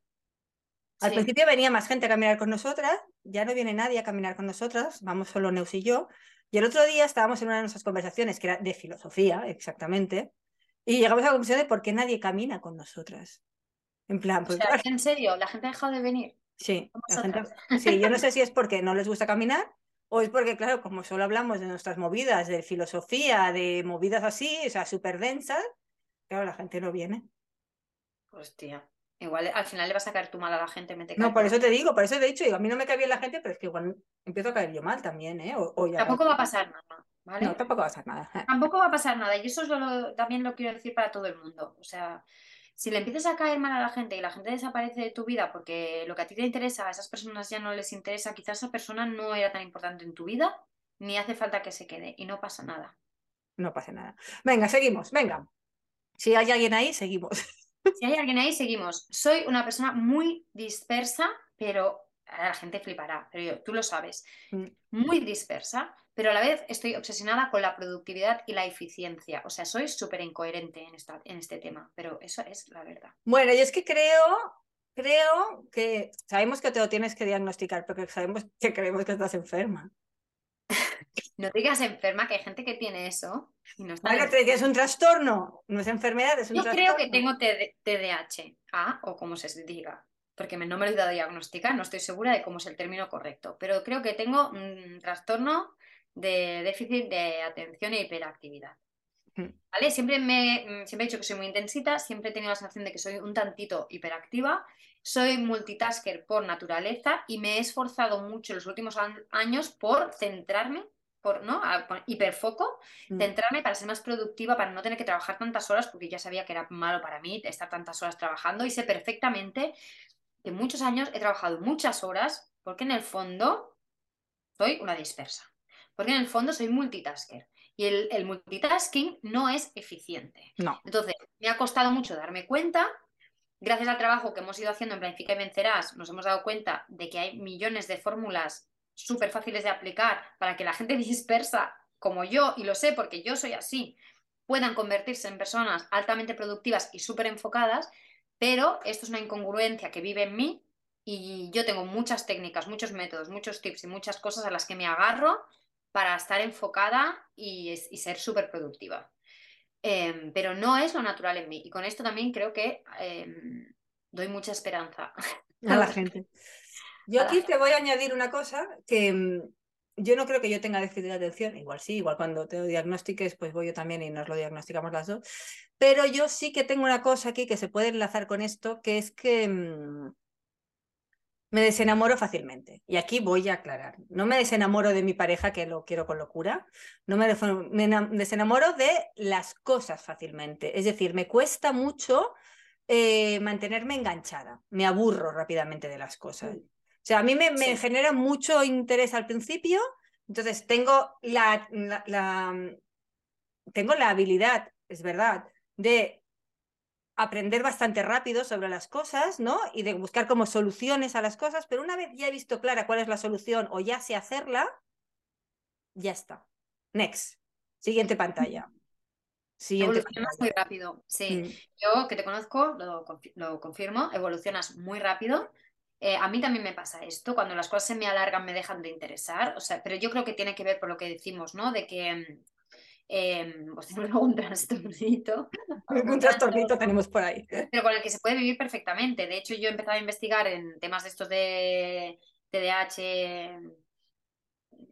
Al principio venía más gente a caminar con nosotras, ya no viene nadie a caminar con nosotras, vamos solo Neus y yo. Y el otro día estábamos en una de nuestras conversaciones, que era de filosofía, exactamente, y llegamos a la conclusión de por qué nadie camina con nosotras. En plan, pues, ¿En serio? ¿La gente ha dejado de venir? Sí, sí, yo no sé si es porque no les gusta caminar o es porque, claro, como solo hablamos de nuestras movidas, de filosofía, de movidas así, o sea, súper densas, claro, la gente no viene. Hostia. Igual al final le vas a caer tú mal a la gente. no, por eso te digo, por eso te he dicho, digo, a mí no me cae bien la gente, pero es que igual empiezo a caer yo mal también, ¿eh? tampoco va a pasar nada, ¿vale? No, tampoco va a pasar nada. Tampoco va a pasar nada, y eso también lo quiero decir para todo el mundo. O sea, si le empiezas a caer mal a la gente y la gente desaparece de tu vida porque lo que a ti te interesa a esas personas ya no les interesa, quizás esa persona no era tan importante en tu vida, ni hace falta que se quede y no pasa nada. No pasa nada. Venga, seguimos, venga. Si hay alguien ahí, seguimos. Si hay alguien ahí, seguimos. Soy una persona muy dispersa, pero la gente flipará, pero tú lo sabes. Mm. Muy dispersa, pero a la vez estoy obsesionada con la productividad y la eficiencia. O sea, soy súper incoherente en, en este tema, pero eso es la verdad. Bueno, y es que creo, creo que sabemos que te lo tienes que diagnosticar, porque sabemos que creemos que estás enferma. no digas enferma, que hay gente que tiene eso. Y no está es un trastorno, no es enfermedad, es un Yo creo que tengo TDAH, o como se diga porque no me lo he dado a diagnosticar, no estoy segura de cómo es el término correcto, pero creo que tengo un trastorno de déficit de atención e hiperactividad. Hmm. ¿Vale? Siempre, me, mm, siempre he dicho que soy muy intensita, siempre he tenido la sensación de que soy un tantito hiperactiva, soy multitasker por naturaleza y me he esforzado mucho en los últimos años por centrarme, por, ¿no? hiperfoco, hmm. centrarme para ser más productiva, para no tener que trabajar tantas horas, porque ya sabía que era malo para mí estar tantas horas trabajando y sé perfectamente que muchos años he trabajado muchas horas porque en el fondo soy una dispersa. Porque en el fondo soy multitasker. Y el, multitasking no es eficiente. No. Entonces, me ha costado mucho darme cuenta. Gracias al trabajo que hemos ido haciendo en Planifica y Vencerás, nos hemos dado cuenta de que hay millones de fórmulas súper fáciles de aplicar para que la gente dispersa, como yo, y lo sé porque yo soy así, puedan convertirse en personas altamente productivas y súper enfocadas, pero esto es una incongruencia que vive en mí y yo tengo muchas técnicas, muchos métodos, muchos tips y muchas cosas a las que me agarro para estar enfocada y, ser súper productiva. Em, pero no es lo natural en mí. Y con esto también creo que em, doy mucha esperanza a la gente. Yo aquí te voy a añadir una cosa que em, yo no creo que yo tenga déficit de atención, igual sí, igual cuando te lo diagnostiques, pues voy yo también y nos lo diagnosticamos las dos. Pero yo sí que tengo una cosa aquí que se puede enlazar con esto, que es que me desenamoro fácilmente. Y aquí voy a aclarar. No me desenamoro de mi pareja, que lo quiero con locura. No me, desenamoro de las cosas fácilmente. Es decir, me cuesta mucho eh, mantenerme enganchada. Me aburro rápidamente de las cosas. Mm. O sea, a mí me, genera mucho interés al principio. Entonces, tengo la, tengo la habilidad, es verdad, de aprender bastante rápido sobre las cosas, ¿no? Y de buscar como soluciones a las cosas, pero una vez ya he visto clara cuál es la solución o ya sé hacerla, ya está. Next. Siguiente pantalla. Siguiente evolucionas muy rápido, sí. Mm. Yo que te conozco, lo, confirmo, evolucionas muy rápido. Eh, a mí también me pasa esto, cuando las cosas se me alargan me dejan de interesar, o sea, pero yo creo que tiene que ver por lo que decimos, ¿no? De que eh, pues tengo un trastornito. Un trastornito tenemos por ahí. Pero con el que se puede vivir perfectamente. De hecho, yo he empezado a investigar en temas de estos de TDAH,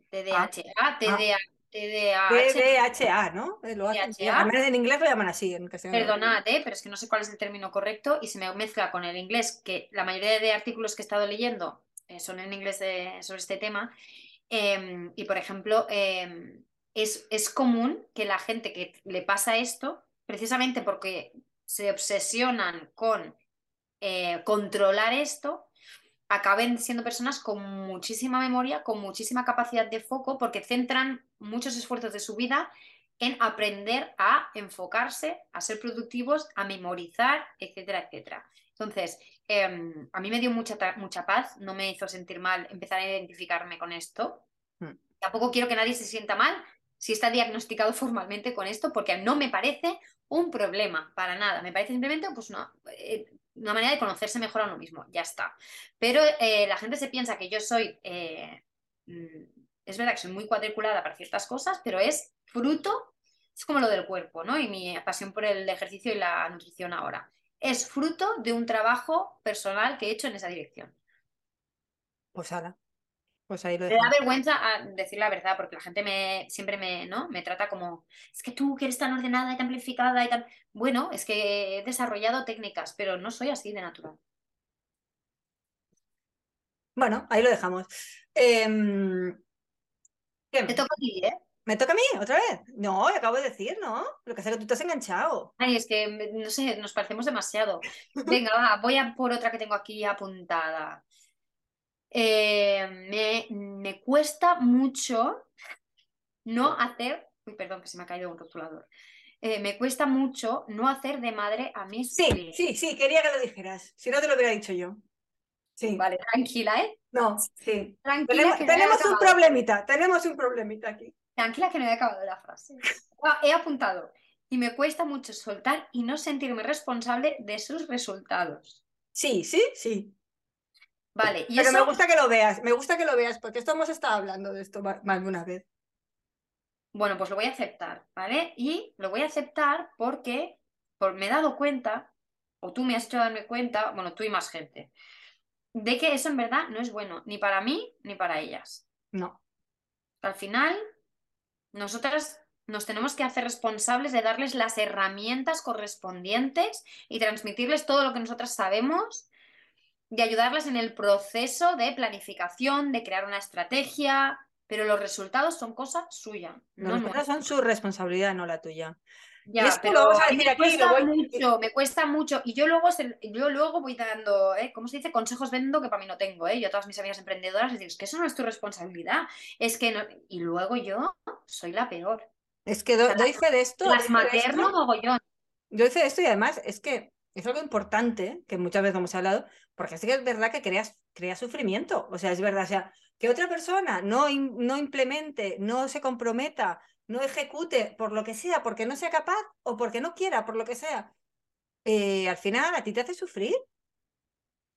TDAH, TDAH, TDAH, ¿no? Lo en inglés lo llaman así. En Perdonad, ¿eh? pero es que no sé cuál es el término correcto y se me mezcla con el inglés, que la mayoría de artículos que he estado leyendo eh, son en inglés sobre este tema. Em, y, por ejemplo, em, es, es común que la gente que le pasa esto, precisamente porque se obsesionan con eh, controlar esto, acaben siendo personas con muchísima memoria, con muchísima capacidad de foco, porque centran muchos esfuerzos de su vida en aprender a enfocarse, a ser productivos, a memorizar, etcétera, etcétera. Entonces, em, a mí me dio mucha, mucha paz, no me hizo sentir mal empezar a identificarme con esto. Hmm. Tampoco quiero que nadie se sienta mal si está diagnosticado formalmente con esto, porque no me parece un problema para nada. Me parece simplemente pues, una, eh, una manera de conocerse mejor a uno mismo, ya está. Pero eh, la gente se piensa que yo soy, eh, mm, es verdad que soy muy cuadriculada para ciertas cosas, pero es fruto, es como lo del cuerpo, ¿no? Y mi pasión por el ejercicio y la nutrición ahora. Es fruto de un trabajo personal que he hecho en esa dirección. Pues ahora. Pues ahí lo me da vergüenza ah, decir la verdad, porque la gente me, siempre me, ¿no? me trata como, es que tú que eres tan ordenada y tan planificada y tan... Bueno, es que he desarrollado técnicas, pero no soy así de natural. Bueno, ahí lo dejamos. Em, me toca a ti, ¿eh? ¿Me toca a mí otra vez? No, acabo de decir, ¿no? Lo que hace que tú te has enganchado. Ay, es que, no sé, nos parecemos demasiado. Venga, va, voy a por otra que tengo aquí apuntada. Eh, me, cuesta mucho no hacer. Uy, perdón, que se me ha caído un rotulador. Eh, me cuesta mucho no hacer de madre a mis. Sí, sí, sí, quería que lo dijeras. Si no, te lo hubiera dicho yo. Sí. Vale, tranquila, ¿eh? No, sí. Tranquila. Tenemos, un problemita, tenemos un problemita aquí. Tranquila que no he acabado la frase. He apuntado. Y me cuesta mucho soltar y no sentirme responsable de sus resultados. Sí, sí, sí. Vale, y Pero me gusta que lo veas, me gusta que lo veas, porque esto hemos estado hablando de esto más de una vez. Bueno, pues lo voy a aceptar, ¿vale? Y lo voy a aceptar porque por, me he dado cuenta, o tú me has hecho darme cuenta, bueno, tú y más gente, de que eso en verdad no es bueno, ni para mí ni para ellas. No. Al final, nosotras nos tenemos que hacer responsables de darles las herramientas correspondientes y transmitirles todo lo que nosotras sabemos de ayudarlas en el proceso de planificación, de crear una estrategia, pero los resultados son cosa suya. Los resultados son su responsabilidad, no la tuya. Ya, pero me, cuesta mucho, me cuesta mucho. Y yo luego, yo luego voy dando, ¿eh? ¿cómo se dice? Consejos vendo que para mí no tengo. ¿eh? Yo a todas mis amigas emprendedoras les digo, es que eso no es tu responsabilidad. Es que no... Y luego yo soy la peor. Es que doy fe de esto. Las materno mogollón. Yo hice esto y además es que es algo importante, que muchas veces hemos hablado, porque sí que es verdad que creas, crea sufrimiento. O sea, es verdad, o sea, que otra persona no, no implemente, no se comprometa, no ejecute por lo que sea, porque no sea capaz o porque no quiera, por lo que sea, eh, al final a ti te hace sufrir.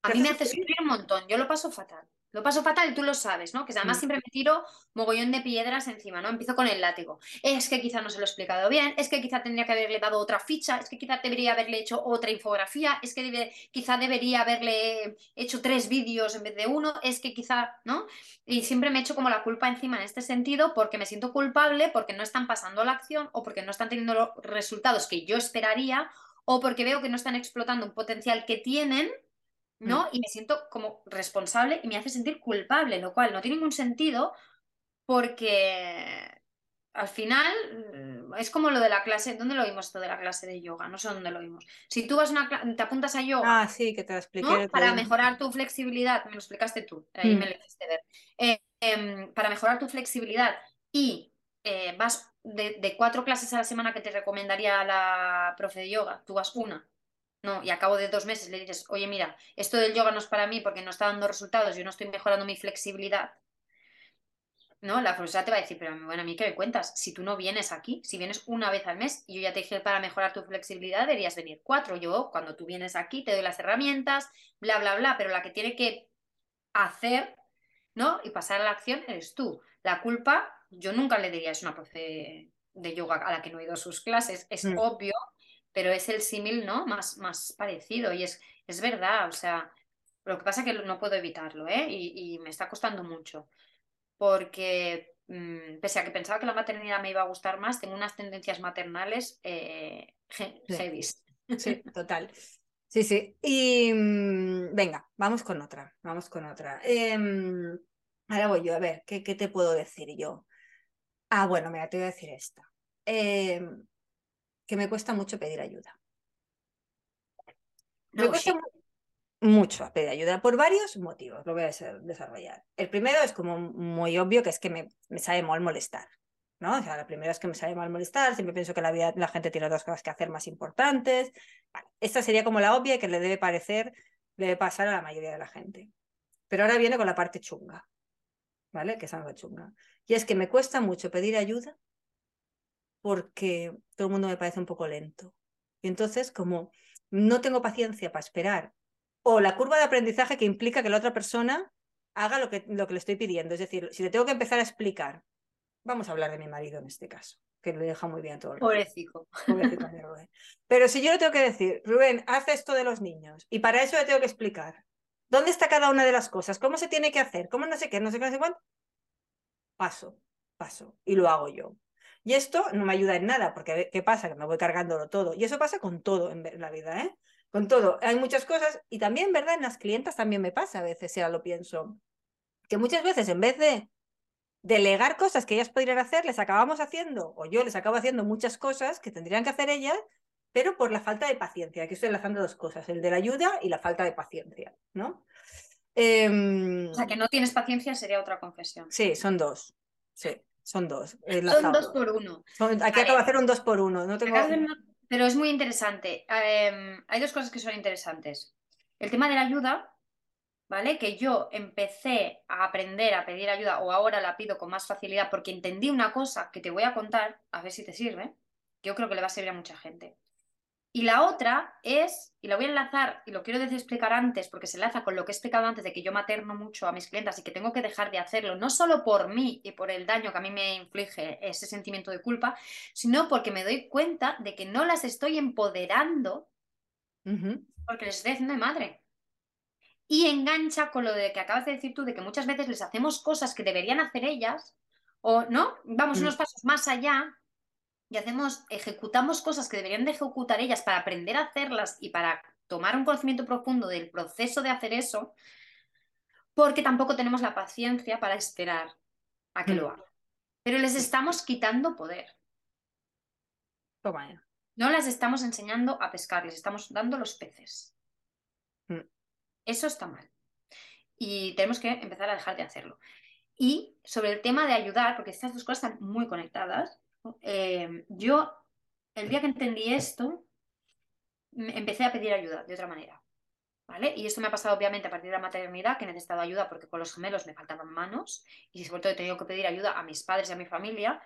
A mí me hace sufrir un montón, yo lo paso fatal. Lo paso fatal tú lo sabes, ¿no? Que además siempre me tiro mogollón de piedras encima, ¿no? Empiezo con el látigo. Es que quizá no se lo he explicado bien, es que quizá tendría que haberle dado otra ficha, es que quizá debería haberle hecho otra infografía, es que quizá debería haberle hecho tres vídeos en vez de uno, es que quizá, ¿no? Y siempre me echo como la culpa encima en este sentido porque me siento culpable, porque no están pasando la acción o porque no están teniendo los resultados que yo esperaría o porque veo que no están explotando un potencial que tienen ¿no? Mm. Y me siento como responsable y me hace sentir culpable, lo cual no tiene ningún sentido porque al final mm, es como lo de la clase, ¿dónde lo vimos esto de la clase de yoga? No sé dónde lo vimos. Si tú vas una te apuntas a yoga, ah, sí, que te expliqué para mejorar tu flexibilidad, me lo explicaste tú, ahí me mm. lo hiciste ver. Eh, em, para mejorar tu flexibilidad y eh, vas de, de, cuatro clases a la semana que te recomendaría la profe de yoga, tú vas una no, y a cabo de dos meses le dices, oye, mira, esto del yoga no es para mí porque no está dando resultados, yo no estoy mejorando mi flexibilidad. ¿No? La profesora te va a decir, pero bueno, a mí qué me cuentas, si tú no vienes aquí, si vienes una vez al mes y yo ya te dije para mejorar tu flexibilidad, deberías venir cuatro. Yo, cuando tú vienes aquí, te doy las herramientas, bla, bla, bla, pero la que tiene que hacer, ¿no? Y pasar a la acción eres tú. La culpa, yo nunca le diría es una profe de yoga a la que no he ido a sus clases, es Mm. obvio, pero es el símil, ¿no? Más, más parecido y es, es verdad, o sea, lo que pasa es que no puedo evitarlo, ¿eh? Y, y me está costando mucho, porque mm, pese a que pensaba que la maternidad me iba a gustar más, tengo unas tendencias maternales eh, he- Sí. heavies. Sí, total. Sí, sí. Y mm, venga, vamos con otra, vamos con otra. Em, ahora voy yo, a ver, ¿qué, qué te puedo decir yo? Ah, bueno, mira, te voy a decir esta. Em, que me cuesta mucho pedir ayuda. Me No, cuesta mucho pedir ayuda por varios motivos, lo voy a des- desarrollar. El primero es como muy obvio, que es que me, me sabe mal molestar. ¿no? O sea, la primera es que me sabe mal molestar, siempre pienso que la vida, la gente tiene otras cosas que hacer más importantes. Vale, esta sería como la obvia que le debe parecer, le debe pasar a la mayoría de la gente. Pero ahora viene con la parte chunga, ¿vale? Que es la chunga. Y es que me cuesta mucho pedir ayuda porque todo el mundo me parece un poco lento. Y entonces, como no tengo paciencia para esperar, o la curva de aprendizaje que implica que la otra persona haga lo que, lo que le estoy pidiendo. Es decir, si le tengo que empezar a explicar, vamos a hablar de mi marido en este caso, que lo deja muy bien todo el. Pobrecito. Rubén. Pero si yo le tengo que decir, Rubén, haz esto de los niños, y para eso le tengo que explicar dónde está cada una de las cosas, cómo se tiene que hacer, cómo no sé qué, no sé qué, no sé cuánto, paso, paso, y lo hago yo. Y esto no me ayuda en nada, porque ¿qué pasa? Que me voy cargándolo todo. Y eso pasa con todo en la vida, ¿eh? Con todo. Hay muchas cosas, y también, ¿verdad? En las clientas también me pasa a veces, si ahora lo pienso, que muchas veces en vez de delegar cosas que ellas podrían hacer, les acabamos haciendo, o yo les acabo haciendo muchas cosas que tendrían que hacer ellas, pero por la falta de paciencia. Aquí estoy enlazando dos cosas, el de la ayuda y la falta de paciencia, ¿no? Eh, O sea, que no tienes paciencia sería otra confesión. Sí, son dos. Sí, son dos. Son dos por uno. Son- aquí Vale. acabo de hacer un dos por uno. No tengo... Pero es muy interesante. Em, hay dos cosas que son interesantes. El tema de la ayuda, ¿vale? Que yo empecé a aprender a pedir ayuda o ahora la pido con más facilidad porque entendí una cosa que te voy a contar, a ver si te sirve. que Yo creo que le va a servir a mucha gente. Y la otra es, y la voy a enlazar, y lo quiero explicar antes, porque se enlaza con lo que he explicado antes de que yo materno mucho a mis clientas y que tengo que dejar de hacerlo, no solo por mí y por el daño que a mí me inflige ese sentimiento de culpa, sino porque me doy cuenta de que no las estoy empoderando porque les estoy haciendo de madre. Y engancha con lo de que acabas de decir tú, de que muchas veces les hacemos cosas que deberían hacer ellas, o no, vamos Mm. unos pasos más allá y hacemos, ejecutamos cosas que deberían de ejecutar ellas para aprender a hacerlas y para tomar un conocimiento profundo del proceso de hacer eso, porque tampoco tenemos la paciencia para esperar a que Mm. lo hagan. Pero les estamos quitando poder. Toma ya. No las estamos enseñando a pescar, les estamos dando los peces. Mm. Eso está mal. Y tenemos que empezar a dejar de hacerlo. Y sobre el tema de ayudar, porque estas dos cosas están muy conectadas, eh, yo el día que entendí esto, empecé a pedir ayuda de otra manera. ¿Vale? Y esto me ha pasado obviamente a partir de la maternidad, que he necesitado ayuda porque con los gemelos me faltaban manos y sobre todo he tenido que pedir ayuda a mis padres y a mi familia,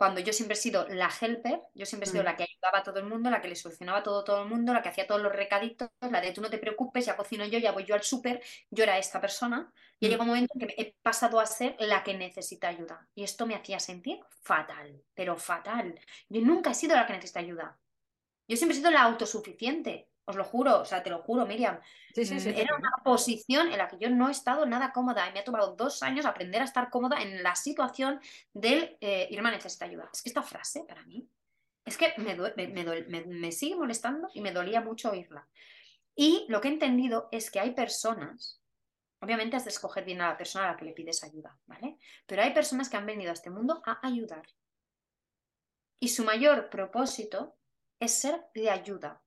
cuando yo siempre he sido la helper, yo siempre he sido Mm. la que ayudaba a todo el mundo, la que le solucionaba todo a todo el mundo, la que hacía todos los recaditos, la de tú no te preocupes, ya cocino yo, ya voy yo al súper, yo era esta persona y Mm. llega un momento en que he pasado a ser la que necesita ayuda y esto me hacía sentir fatal, pero fatal. Yo nunca he sido la que necesita ayuda. Yo siempre he sido la autosuficiente, os lo juro, o sea, te lo juro, Miriam. Sí, sí, Mm, sí. Era una posición en la que yo no he estado nada cómoda y me ha tomado dos años aprender a estar cómoda en la situación del eh, Irma necesita ayuda. Es que esta frase para mí es que me, me- me- me sigue molestando y me dolía mucho oírla. Y lo que he entendido es que hay personas, obviamente has de escoger bien a la persona a la que le pides ayuda, ¿vale? Pero hay personas que han venido a este mundo a ayudar. Y su mayor propósito es ser de ayuda.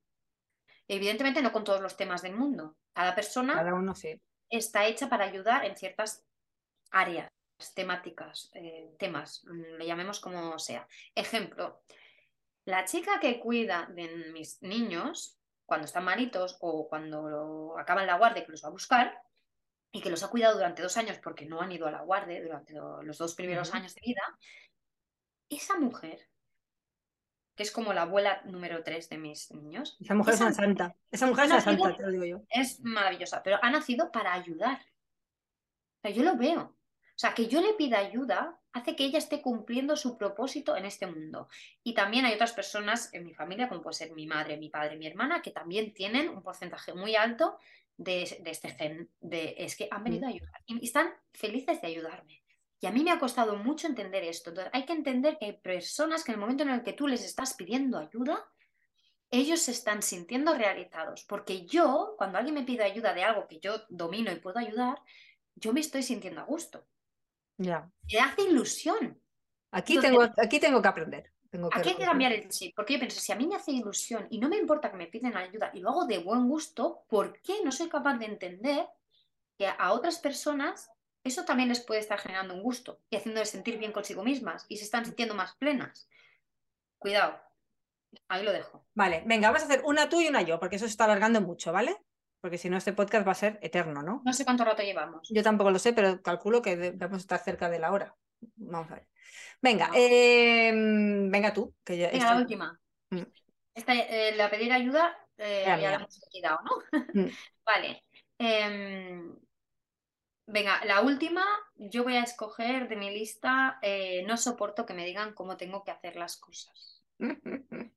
Evidentemente no con todos los temas del mundo. Cada persona Cada uno sí. está hecha para ayudar en ciertas áreas, temáticas, eh, temas, mm, le llamemos como sea. Ejemplo, la chica que cuida de mis niños cuando están malitos o cuando acaban la guardia que los va a buscar y que los ha cuidado durante dos años porque no han ido a la guardia durante lo- los dos primeros años de vida, esa mujer, que es como la abuela número tres de mis niños, Esa mujer es una santa. Esa mujer es una santa, te lo digo yo. es maravillosa, pero ha nacido para ayudar. O sea, yo lo veo. O sea, que yo le pida ayuda hace que ella esté cumpliendo su propósito en este mundo. Y también hay otras personas en mi familia, como puede ser mi madre, mi padre, mi hermana, que también tienen un porcentaje muy alto de, este gen, de es que han venido a ayudar y están felices de ayudarme. Y a mí me ha costado mucho entender esto. Entonces, hay que entender que hay personas que en el momento en el que tú les estás pidiendo ayuda, ellos se están sintiendo realizados. Porque yo, cuando alguien me pide ayuda de algo que yo domino y puedo ayudar, yo me estoy sintiendo a gusto. Ya. Me hace ilusión. Aquí, tengo, aquí tengo que aprender. Tengo aquí hay que cambiar el chip, porque yo pienso, si a mí me hace ilusión y no me importa que me piden ayuda y lo hago de buen gusto, ¿por qué no soy capaz de entender que a otras personas eso también les puede estar generando un gusto y haciéndoles sentir bien consigo mismas y se están sintiendo más plenas? Cuidado, ahí lo dejo. Vale, venga, vamos a hacer una tú y una yo, porque eso se está alargando mucho, ¿vale? Porque si no, este podcast va a ser eterno, ¿no? No sé cuánto rato llevamos. Yo tampoco lo sé, pero calculo que vamos a estar cerca de la hora. Vamos a ver. Venga, em, venga tú. Que venga, la última. Mm. Eh, la pedir ayuda eh, ya la hemos quitado, ¿no? Mm. vale. Venga, la última, yo voy a escoger de mi lista, eh, no soporto que me digan cómo tengo que hacer las cosas.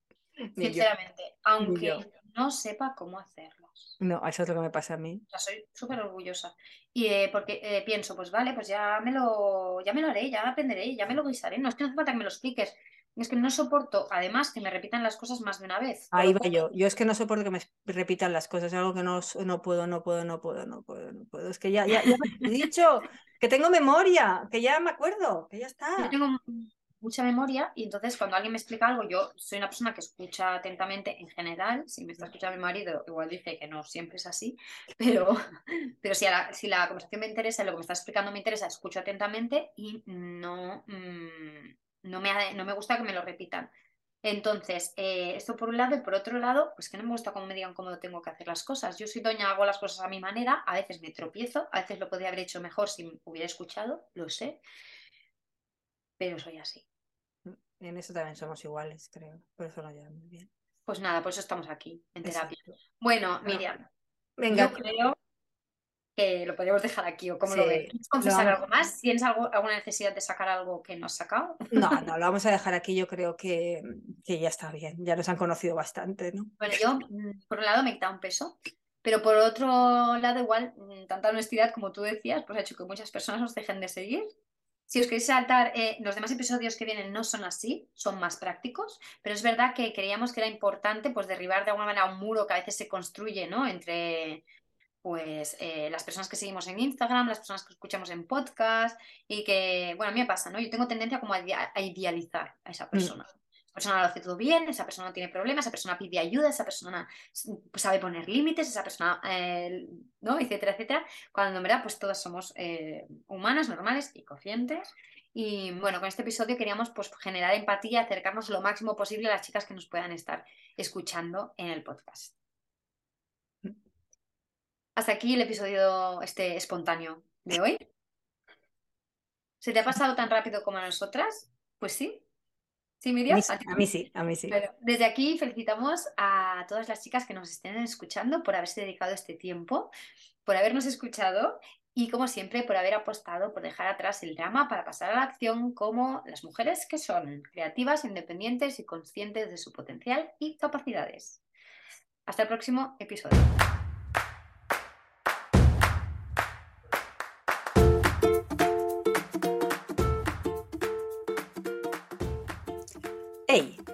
Sinceramente, aunque no sepa cómo hacerlas. No, eso es lo que me pasa a mí. O sea, soy súper orgullosa. Y eh, porque eh, pienso, pues vale, pues ya me lo, ya me lo haré, ya aprenderé, ya me lo guisaré. No es que no hace falta que me lo expliques. Es que no soporto, además, que me repitan las cosas más de una vez. Ahí va yo. Yo es que no soporto que me repitan las cosas. Es algo que no, no puedo, no puedo, no puedo, no puedo, no puedo. Es que ya, ya, ya me he dicho que tengo memoria, que ya me acuerdo, que ya está. Yo tengo mucha memoria y entonces cuando alguien me explica algo, yo soy una persona que escucha atentamente en general, si me está escuchando mi marido, igual dice que no siempre es así, pero, pero si, la, si la conversación me interesa, lo que me está explicando me interesa, escucho atentamente y no, mm, no, me, no me gusta que me lo repitan. Entonces, eh, esto por un lado y por otro lado, pues que no me gusta cómo me digan cómo tengo que hacer las cosas. Yo soy doña, hago las cosas a mi manera, a veces me tropiezo, a veces lo podría haber hecho mejor si me hubiera escuchado, lo sé, pero soy así. En eso también somos iguales, creo. Por eso lo llevamos muy bien. Pues nada, por eso estamos aquí, en terapia. Bueno, Miriam, venga. yo creo que lo podríamos dejar aquí, o cómo lo ves. ¿Quieres confesar algo más? ¿Tienes algo, alguna necesidad de sacar algo que no has sacado? No, no, lo vamos a dejar aquí. Yo creo que, que ya está bien. Ya nos han conocido bastante, ¿no? Bueno, yo, mm, por un lado, me he quitado un peso. Pero por otro lado, igual, mm, tanta honestidad como tú decías, pues ha hecho que muchas personas nos dejen de seguir si os queréis saltar, eh, los demás episodios que vienen no son así, son más prácticos, pero es verdad que creíamos que era importante pues derribar de alguna manera un muro que a veces se construye ¿no? entre pues eh, las personas que seguimos en Instagram, las personas que escuchamos en podcast y que, bueno, a mí me pasa, ¿no? Yo tengo tendencia como a, idealizar a esa mm. persona persona lo hace todo bien, esa persona no tiene problemas, esa persona pide ayuda, esa persona pues, sabe poner límites, esa persona, eh, ¿no? Etcétera, etcétera. Cuando en verdad, pues todas somos eh, humanas, normales y conscientes. Y bueno, con este episodio queríamos pues, generar empatía, acercarnos lo máximo posible a las chicas que nos puedan estar escuchando en el podcast. Hasta aquí el episodio este espontáneo de hoy. ¿Se te ha pasado tan rápido como a nosotras? Pues sí, ¿Sí, Miriam? A mí, sí, a mí sí. desde aquí felicitamos a todas las chicas que nos estén escuchando por haberse dedicado este tiempo, por habernos escuchado y, como siempre, por haber apostado por dejar atrás el drama para pasar a la acción como las mujeres que son creativas, independientes y conscientes de su potencial y capacidades. Hasta el próximo episodio.